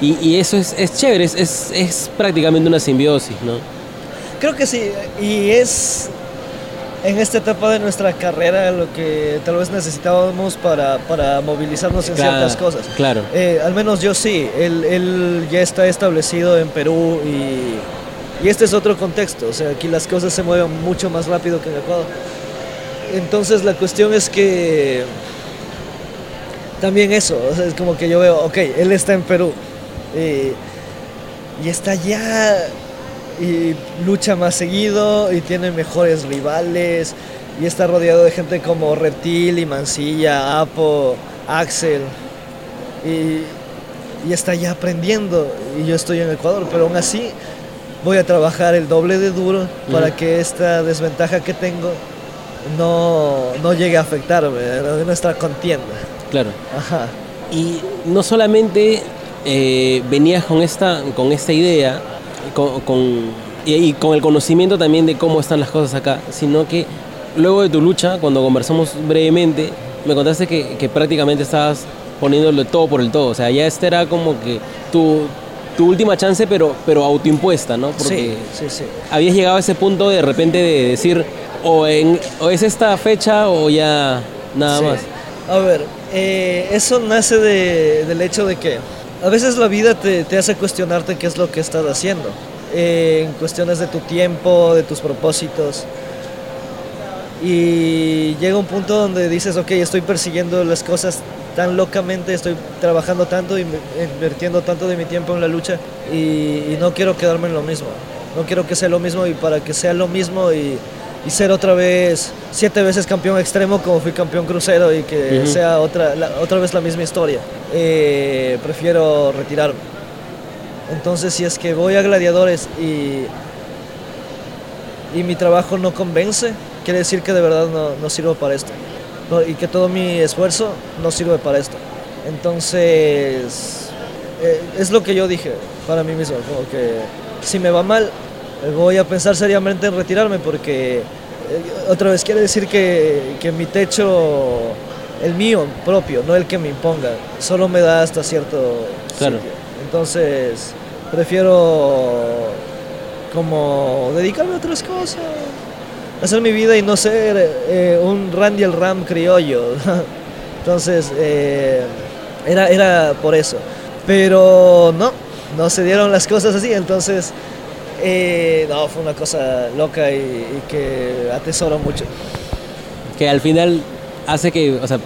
Y, eso es, es chévere, es, es, es prácticamente una simbiosis, ¿no? Creo que sí, y es en esta etapa de nuestra carrera lo que tal vez necesitábamos para, para movilizarnos en ciertas cosas. Claro. Eh, al menos yo sí, él, él, ya está establecido en Perú y, y, este es otro contexto, o sea, aquí las cosas se mueven mucho más rápido que en Ecuador. Entonces la cuestión es que también eso, o sea, es como que yo veo, ok, él está en Perú y, y está ya y lucha más seguido y tiene mejores rivales y está rodeado de gente como Reptil y Mancilla, Apo, Axel y, está ya aprendiendo y yo estoy en Ecuador, pero aún así voy a trabajar el doble de duro para que esta desventaja que tengo no, no llegue a afectarme de nuestra contienda. Claro. Ajá. Y no solamente eh, venías con esta, con esta idea, con, y, con el conocimiento también de cómo están las cosas acá, sino que luego de tu lucha, cuando conversamos brevemente, me contaste que, prácticamente estabas poniéndole todo por el todo. O sea, ya esta era como que tu, tu última chance, pero, pero autoimpuesta, ¿no? Porque sí, sí, sí. habías llegado a ese punto de repente de decir, o, en, o es esta fecha o ya nada más. A ver, eh, eso nace del hecho de que a veces la vida te, te, hace cuestionarte qué es lo que estás haciendo, eh, en cuestiones de tu tiempo, de tus propósitos. Y llega un punto donde dices, ok, estoy persiguiendo las cosas tan locamente, estoy trabajando tanto y invirtiendo tanto de mi tiempo en la lucha y, no quiero quedarme en lo mismo. No quiero que sea lo mismo y para que sea lo mismo y, ser otra vez siete veces campeón extremo como fui campeón crucero y que sea otra, otra vez la misma historia. Eh, prefiero retirarme. Entonces, si es que voy a gladiadores y, y mi trabajo no convence, quiere decir que de verdad no, no sirvo para esto. y que todo mi esfuerzo no sirve para esto. Entonces, eh, es lo que yo dije para mí mismo, como que si me va mal, voy a pensar seriamente en retirarme porque eh, otra vez quiere decir que, que mi techo el mío propio, no el que me imponga. Solo me da hasta cierto claro. Entonces, prefiero como dedicarme a otras cosas, hacer mi vida y no ser eh, un Randy el Ram criollo. <laughs> Entonces, eh, era, era por eso. Pero no, no se dieron las cosas así, entonces, eh, no, fue una cosa loca y, y que atesoro mucho. Que al final hace que, o sea,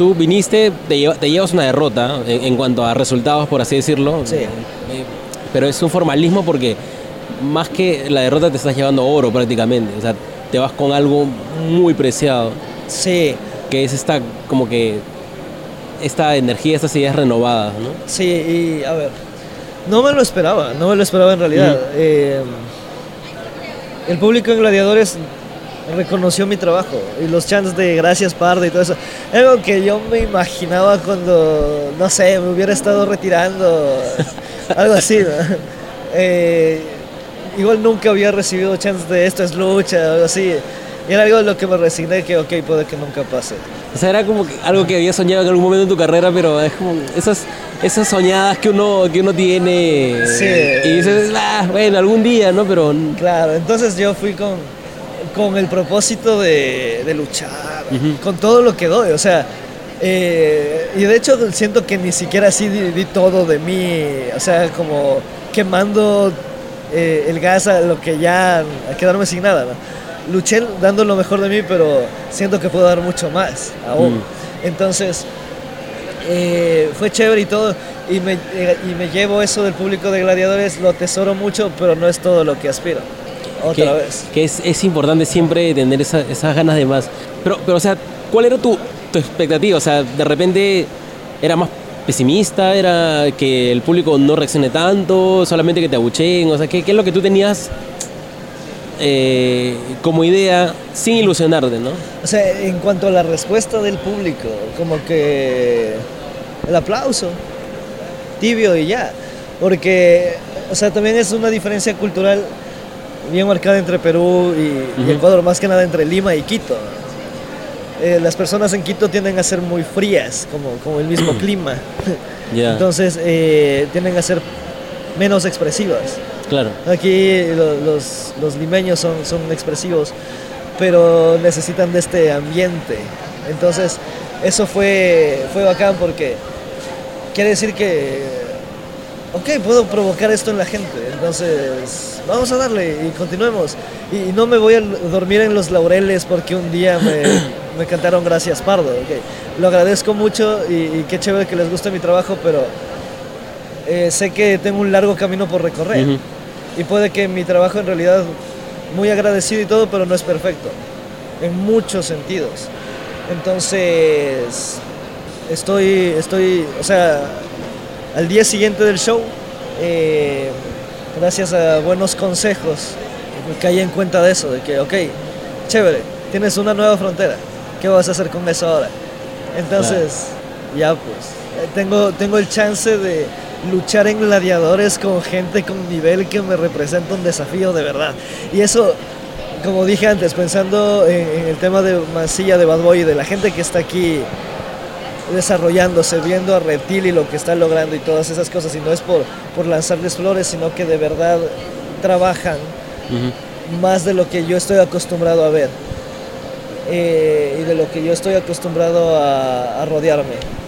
tú viniste, te, te llevas una derrota en, cuanto a resultados, por así decirlo. Sí. Eh, pero es un formalismo porque más que la derrota te estás llevando oro prácticamente. O sea, te vas con algo muy preciado. Sí. Que es esta, como que, esta energía, estas ideas renovadas, ¿no? Sí, y a ver, no me lo esperaba, no me lo esperaba en realidad. Eh, el público en Gladiadores reconoció mi trabajo y los chants de gracias Pardo y todo eso. Algo que yo me imaginaba cuando, no sé, me hubiera estado retirando, <laughs> algo así. Eh, igual nunca había recibido chants de esto es lucha, algo así. Y era algo de lo que me resigné que, ok, puede que nunca pase. O sea, era como algo que había soñado en algún momento en tu carrera, pero es como esas, esas soñadas que uno, que uno tiene. Sí. Y dices, ah, bueno, algún día, ¿no? Pero... Claro, entonces yo fui con con el propósito de, luchar, con todo lo que doy, o sea, eh, y de hecho siento que ni siquiera así di, todo de mí, o sea, como quemando eh, el gas a lo que ya, a quedarme sin nada, Luché dando lo mejor de mí, pero siento que puedo dar mucho más aún. Mm. Entonces, eh, fue chévere y todo, y me, y me llevo eso del público de gladiadores, lo tesoro mucho, pero no es todo lo que aspiro. Otra que, vez. que es, es importante siempre tener esa- esas ganas de más. Pero, pero, o sea, ¿cuál era tu, tu expectativa? O sea, de repente era más pesimista, era que el público no reaccione tanto, solamente que te abucheen, o sea, ¿qué, qué es lo que tú tenías eh, como idea sin ilusionarte, no? O sea, en cuanto a la respuesta del público, como que el aplauso, tibio y ya. Porque, o sea, también es una diferencia cultural bien marcada entre Perú y. Ecuador, más que nada entre Lima y Quito. Eh, las personas en Quito tienden a ser muy frías, como, como el mismo <clears throat> clima. Entonces, eh, tienden a ser menos expresivas. Claro. Aquí lo- los, los limeños son, son expresivos, pero necesitan de este ambiente. Entonces, eso fue, fue bacán porque quiere decir que, ok, puedo provocar esto en la gente. Entonces, vamos a darle y continuemos. Y, y no me voy a dormir en los laureles porque un día me, <coughs> me cantaron Gracias Pardo. Lo agradezco mucho y, y qué chévere que les guste mi trabajo, pero eh, sé que tengo un largo camino por recorrer. Y puede que mi trabajo en realidad, muy agradecido y todo, pero no es perfecto. En muchos sentidos. Entonces, estoy, estoy, o sea, al día siguiente del show, eh, gracias a buenos consejos, me caí en cuenta de eso, de que, ok, chévere, tienes una nueva frontera, ¿qué vas a hacer con eso ahora? Entonces, ya pues, eh, tengo, tengo el chance de luchar en gladiadores con gente con nivel que me representa un desafío de verdad. Y eso, como dije antes, pensando en, en el tema de Mansilla, de Bad Boy y de la gente que está aquí desarrollándose, viendo a Reptil y lo que está logrando y todas esas cosas, y no es por, por lanzarles flores, sino que de verdad trabajan más de lo que yo estoy acostumbrado a ver eh, y de lo que yo estoy acostumbrado a, a rodearme.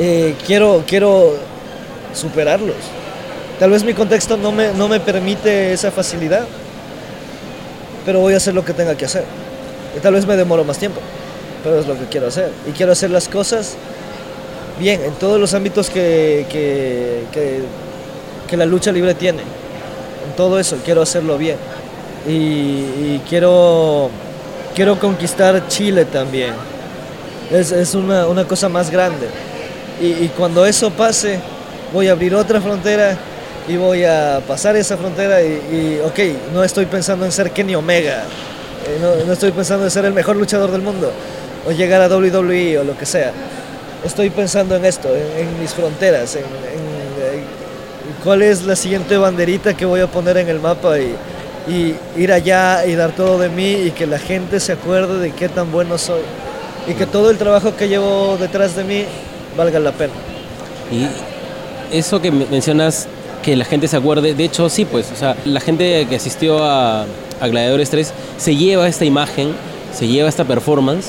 Eh, quiero, quiero superarlos. Tal vez mi contexto no me, no me permite esa facilidad, pero voy a hacer lo que tenga que hacer. Y tal vez me demoro más tiempo, pero es lo que quiero hacer. Y quiero hacer las cosas bien, en todos los ámbitos que, que, que, la lucha libre tiene. En todo eso quiero hacerlo bien. Y, y quiero, quiero conquistar Chile también. Es, es una, una cosa más grande. Y, y cuando eso pase, voy a abrir otra frontera y voy a pasar esa frontera y, y, ok, no estoy pensando en ser Kenny Omega, eh, no, no estoy pensando en ser el mejor luchador del mundo o llegar a WWE o lo que sea. Estoy pensando en esto, en, en mis fronteras, en, en, cuál es la siguiente banderita que voy a poner en el mapa y, y ir allá y dar todo de mí y que la gente se acuerde de qué tan bueno soy y que todo el trabajo que llevo detrás de mí valga la pena. Y eso que me- mencionas, que la gente se acuerde, de hecho sí, pues, o sea, la gente que asistió a, a Gladiadores 3 se lleva esta imagen, se lleva esta performance,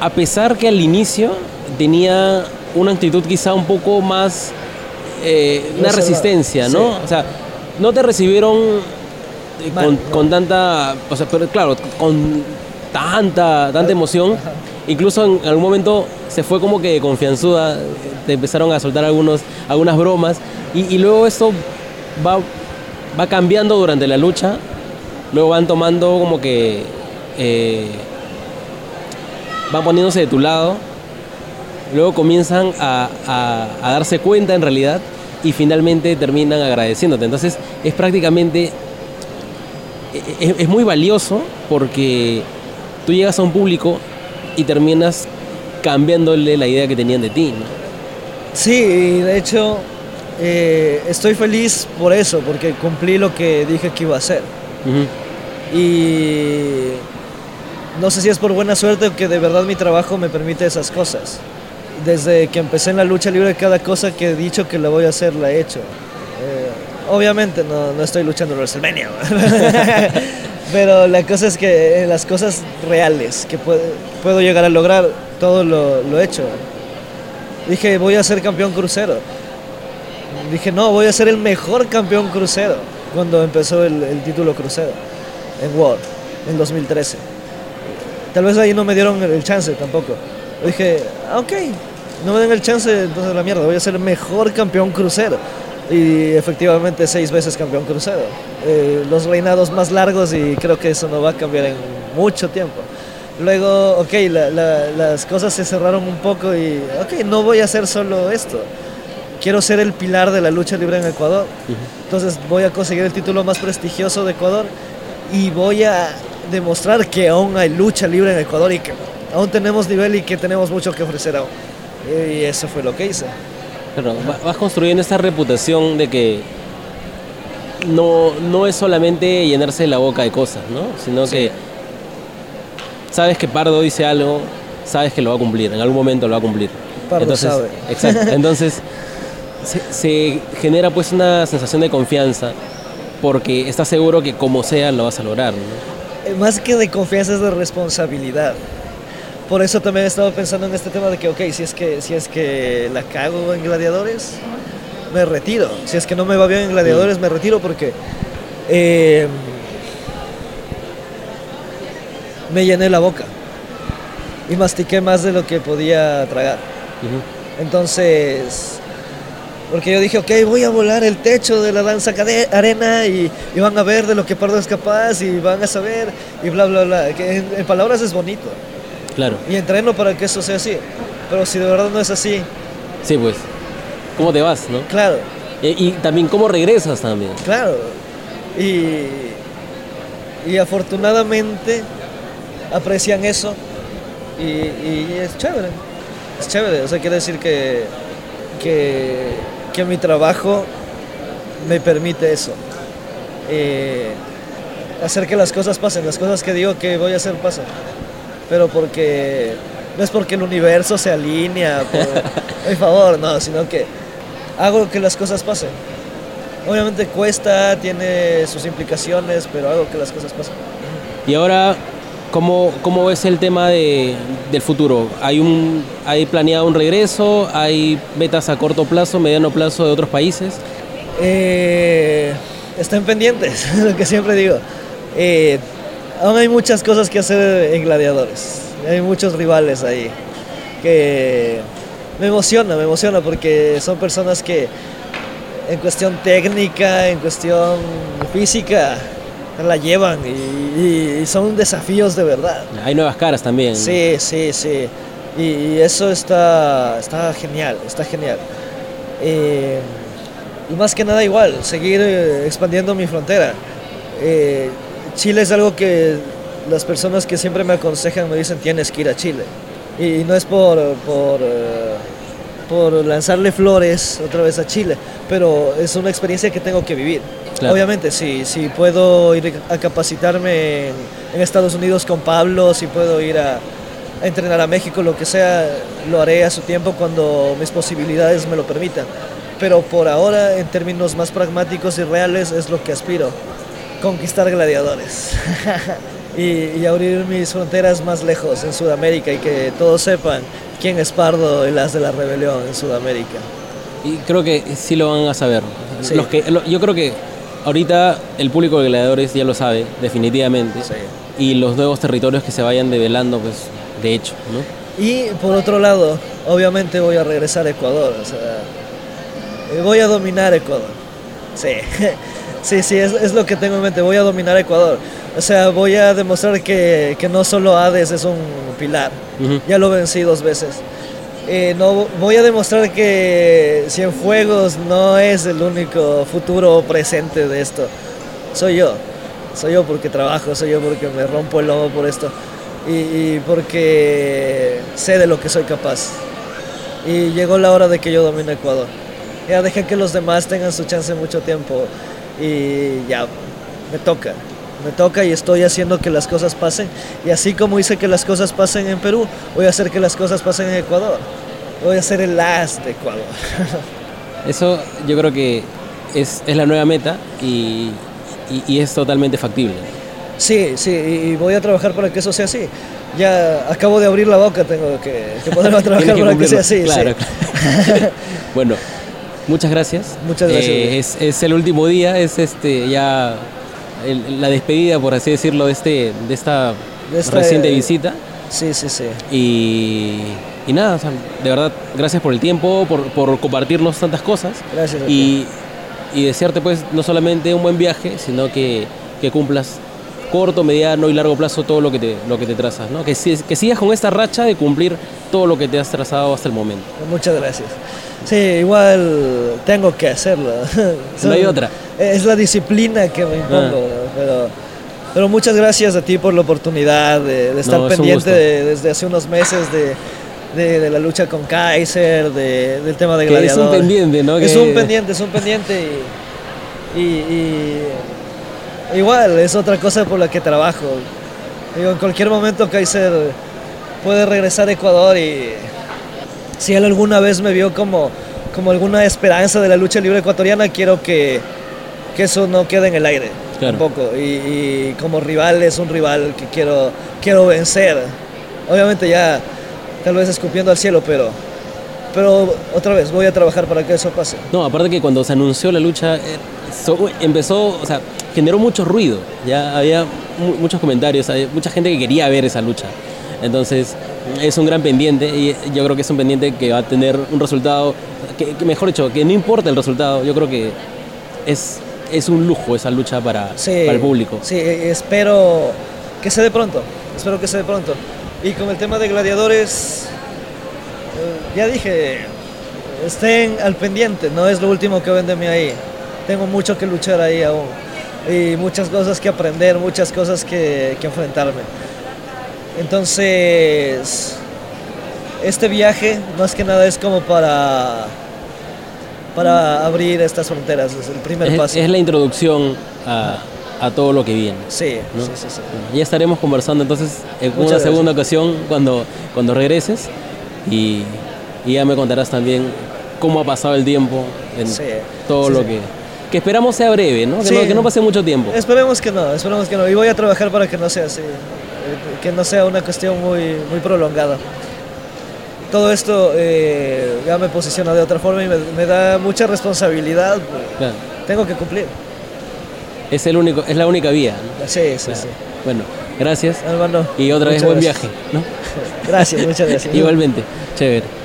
a pesar que al inicio tenía una actitud quizá un poco más, eh, una resistencia, ¿no? sí. O sea, no te recibieron eh, Mal, con, no. con tanta, o sea, pero claro, con tanta, tanta emoción. Incluso en algún momento se fue como que confianzuda, te empezaron a soltar algunos, algunas bromas y, luego esto va, va cambiando durante la lucha, luego van tomando como que eh, van poniéndose de tu lado, luego comienzan a darse cuenta en realidad y finalmente terminan agradeciéndote. Entonces es prácticamente, e- e- es, muy valioso porque tú llegas a un público y terminas cambiándole la idea que tenían de ti. ¿no? Sí, de hecho eh, estoy feliz por eso, porque cumplí lo que dije que iba a hacer. Y no sé si es por buena suerte o que de verdad mi trabajo me permite esas cosas. Desde que empecé en la lucha libre, cada cosa que he dicho que la voy a hacer, la he hecho. Eh, obviamente no, no estoy luchando en WrestleMania, <laughs> pero la cosa es que eh, las cosas reales que puedo, puedo llegar a lograr, todo lo, lo he hecho. Dije, voy a ser campeón crucero. Dije, no, voy a ser el mejor campeón crucero cuando empezó el, título crucero en World en 2013. Tal vez ahí no me dieron el chance tampoco. Dije, ah, ok, no me den el chance, entonces la mierda, voy a ser el mejor campeón crucero. Y efectivamente seis veces campeón crucero. Eh, los reinados más largos y creo que eso no va a cambiar en mucho tiempo. Luego, ok, la- la- las cosas se cerraron un poco y, ok, no voy a hacer solo esto. Quiero ser el pilar de la lucha libre en Ecuador. Entonces voy a conseguir el título más prestigioso de Ecuador y voy a demostrar que aún hay lucha libre en Ecuador y que aún tenemos nivel y que tenemos mucho que ofrecer aún. Y eso fue lo que hice. Claro, vas construyendo esta reputación de que no, no es solamente llenarse la boca de cosas, ¿no? Sino Sí. que sabes que Pardo dice algo, sabes que lo va a cumplir, en algún momento lo va a cumplir. Pardo Entonces, sabe. Exacto. <laughs> Entonces se, se genera pues una sensación de confianza porque estás seguro que como sea lo vas a lograr, ¿no? Eh, Más que de confianza es de responsabilidad. Por eso también he estado pensando en este tema de que, ok, si es que, si es que la cago en gladiadores, me retiro. Si es que no me va bien en gladiadores, me retiro porque eh, me llené la boca y mastiqué más de lo que podía tragar. Entonces, porque yo dije, ok, voy a volar el techo de la danza arena y, y van a ver de lo que Pardo es capaz y van a saber y bla, bla, bla. Que en, en palabras es bonito Claro. y entreno para que eso sea así. Pero si de verdad no es así, Sí, pues. ¿Cómo te vas, no? claro, Y, y también cómo regresas también. claro. Y, y afortunadamente aprecian eso y, y es chévere. Es chévere. O sea, quiere decir que, que, que mi trabajo me permite eso. Eh, hacer que las cosas pasen, las cosas que digo que voy a hacer pasan. Pero porque no es porque el universo se alinea <laughs> por favor, no, sino que hago que las cosas pasen. Obviamente cuesta, tiene sus implicaciones, pero hago que las cosas pasen. Y ahora, ¿cómo, cómo ves el tema de, del futuro? ¿Hay, un, ¿Hay planeado un regreso? ¿Hay metas a corto plazo, mediano plazo de otros países? Eh, estén pendientes, <laughs> lo que siempre digo. Eh, aún hay muchas cosas que hacer en Gladiadores. Hay muchos rivales ahí. Que me emociona, me emociona porque son personas que en cuestión técnica, en cuestión física, la llevan y, y son desafíos de verdad. Hay nuevas caras también. Sí, sí, sí. Y, y eso está, está genial, está genial. Eh, y más que nada igual, seguir eh, expandiendo mi frontera. Eh, Chile es algo que las personas que siempre me aconsejan me dicen tienes que ir a Chile. Y, no es por, por, eh, por lanzarle flores otra vez a Chile, pero es una experiencia que tengo que vivir. Claro. Obviamente, si, si puedo ir a capacitarme en, en Estados Unidos con Pablo, si puedo ir a, a entrenar a México, lo que sea, lo haré a su tiempo cuando mis posibilidades me lo permitan. Pero por ahora, en términos más pragmáticos y reales, es lo que aspiro, conquistar gladiadores. <laughs> y, y abrir mis fronteras más lejos en Sudamérica y que todos sepan quién es Pardo y las de la rebelión en Sudamérica. Y creo que sí lo van a saber. Sí. Los que, lo- yo creo que ahorita el público de gladiadores ya lo sabe, definitivamente. Sí. Y los nuevos territorios que se vayan develando, pues, de hecho, ¿no? Y por otro lado, obviamente voy a regresar a Ecuador, o sea, eh, voy a dominar Ecuador. Sí, <laughs> sí, sí, es, es lo que tengo en mente, voy a dominar Ecuador. O sea, voy a demostrar que, que no solo Hades es un pilar, ya lo vencí dos veces. Eh, no, voy a demostrar que Cienfuegos no es el único futuro o presente de esto. Soy yo. Soy yo porque trabajo, soy yo porque me rompo el lomo por esto. Y, y porque sé de lo que soy capaz. Y llegó la hora de que yo domine Ecuador. Ya dejen que los demás tengan su chance mucho tiempo. Y ya, me toca. Me toca y estoy haciendo que las cosas pasen. Y así como hice que las cosas pasen en Perú, voy a hacer que las cosas pasen en Ecuador. Voy a ser el as de Ecuador. <laughs> Eso yo creo que es, es la nueva meta y, y- y es totalmente factible. Sí, sí, y voy a trabajar para que eso sea así. Ya acabo de abrir la boca, tengo que, que ponerme a <laughs> trabajar que para que sea así. sí. Claro, claro. <laughs> bueno, muchas gracias. Muchas gracias, Eh, es, es el último día, es este ya el- la despedida, por así decirlo, de este de esta, De esta- reciente visita. Sí, sí, sí. Y, y nada, o sea, de verdad, gracias por el tiempo, por, por compartirnos tantas cosas. Gracias. Y y desearte pues no solamente un buen viaje, sino que, que cumplas corto, mediano y largo plazo todo lo que te, lo que te trazas, ¿no? Que, que sigas con esta racha de cumplir todo lo que te has trazado hasta el momento. Muchas gracias. Sí, igual tengo que hacerlo. <laughs> no hay otra. Es la disciplina que me impongo, ah. pero, pero muchas gracias a ti por la oportunidad de, estar pendiente desde hace unos meses de, de, la lucha con Kaiser, del tema de gladiador. es un pendiente, ¿no? Es un pendiente, es un pendiente y igual es otra cosa por la que trabajo. Digo, en cualquier momento Kaiser puede regresar a Ecuador y si él alguna vez me vio como, como alguna esperanza de la lucha libre ecuatoriana, quiero que, que eso no quede en el aire. Tampoco. Y, y, como rival es un rival que quiero, quiero vencer. Obviamente ya tal vez escupiendo al cielo, pero, pero otra vez voy a trabajar para que eso pase. No, aparte que cuando se anunció la lucha, eh, empezó, o sea, generó mucho ruido, ya había muchos comentarios, había mucha gente que quería ver esa lucha. Entonces, es un gran pendiente y yo creo que es un pendiente que va a tener un resultado, que, mejor dicho, que no importa el resultado, yo creo que es, es un lujo esa lucha para, para el público. Sí, espero que se dé pronto, espero que se dé pronto. Y con el tema de gladiadores, eh, ya dije, estén al pendiente, no es lo último que ven de mí ahí. Tengo mucho que luchar ahí aún y muchas cosas que aprender, muchas cosas que, que enfrentarme. Entonces, este viaje más que nada es como para, para abrir estas fronteras, es el primer paso. Es la introducción a, a todo lo que viene. Sí, sí, sí, Ya estaremos conversando entonces en una segunda ocasión cuando, cuando regreses y, y, ya me contarás también cómo ha pasado el tiempo en todo lo que que esperamos sea breve, ¿no? Que, no, que no pase mucho tiempo. Esperemos que no, esperemos que no. Y voy a trabajar para que no sea así, que no sea una cuestión muy, muy prolongada. Todo esto eh, ya me posiciona de otra forma y me, da mucha responsabilidad. Pues. Tengo que cumplir. Es, el único, es la única vía. Sí, sí, sí. Bueno, gracias. Hermano. Y otra vez buen viaje, ¿no? <laughs> gracias, muchas gracias. <laughs> Igualmente, chévere.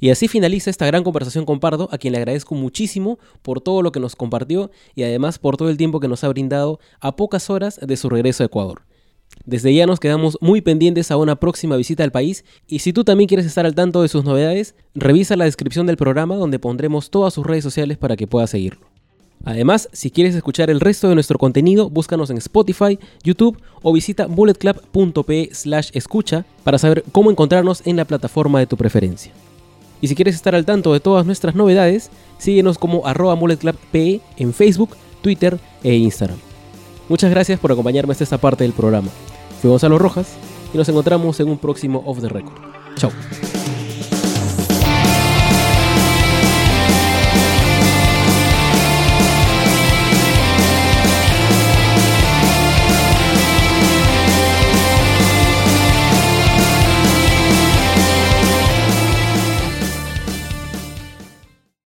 Y así finaliza esta gran conversación con Pardo, a quien le agradezco muchísimo por todo lo que nos compartió y además por todo el tiempo que nos ha brindado a pocas horas de su regreso a Ecuador. Desde ya nos quedamos muy pendientes a una próxima visita al país y si tú también quieres estar al tanto de sus novedades, revisa la descripción del programa donde pondremos todas sus redes sociales para que puedas seguirlo. Además, si quieres escuchar el resto de nuestro contenido, búscanos en Spotify, YouTube o visita bulletclub.pe slash escucha para saber cómo encontrarnos en la plataforma de tu preferencia. Y si quieres estar al tanto de todas nuestras novedades, síguenos como arroba en Facebook, Twitter e Instagram. Muchas gracias por acompañarme hasta esta parte del programa. Fui Gonzalo Rojas y nos encontramos en un próximo Off the Record. Chao.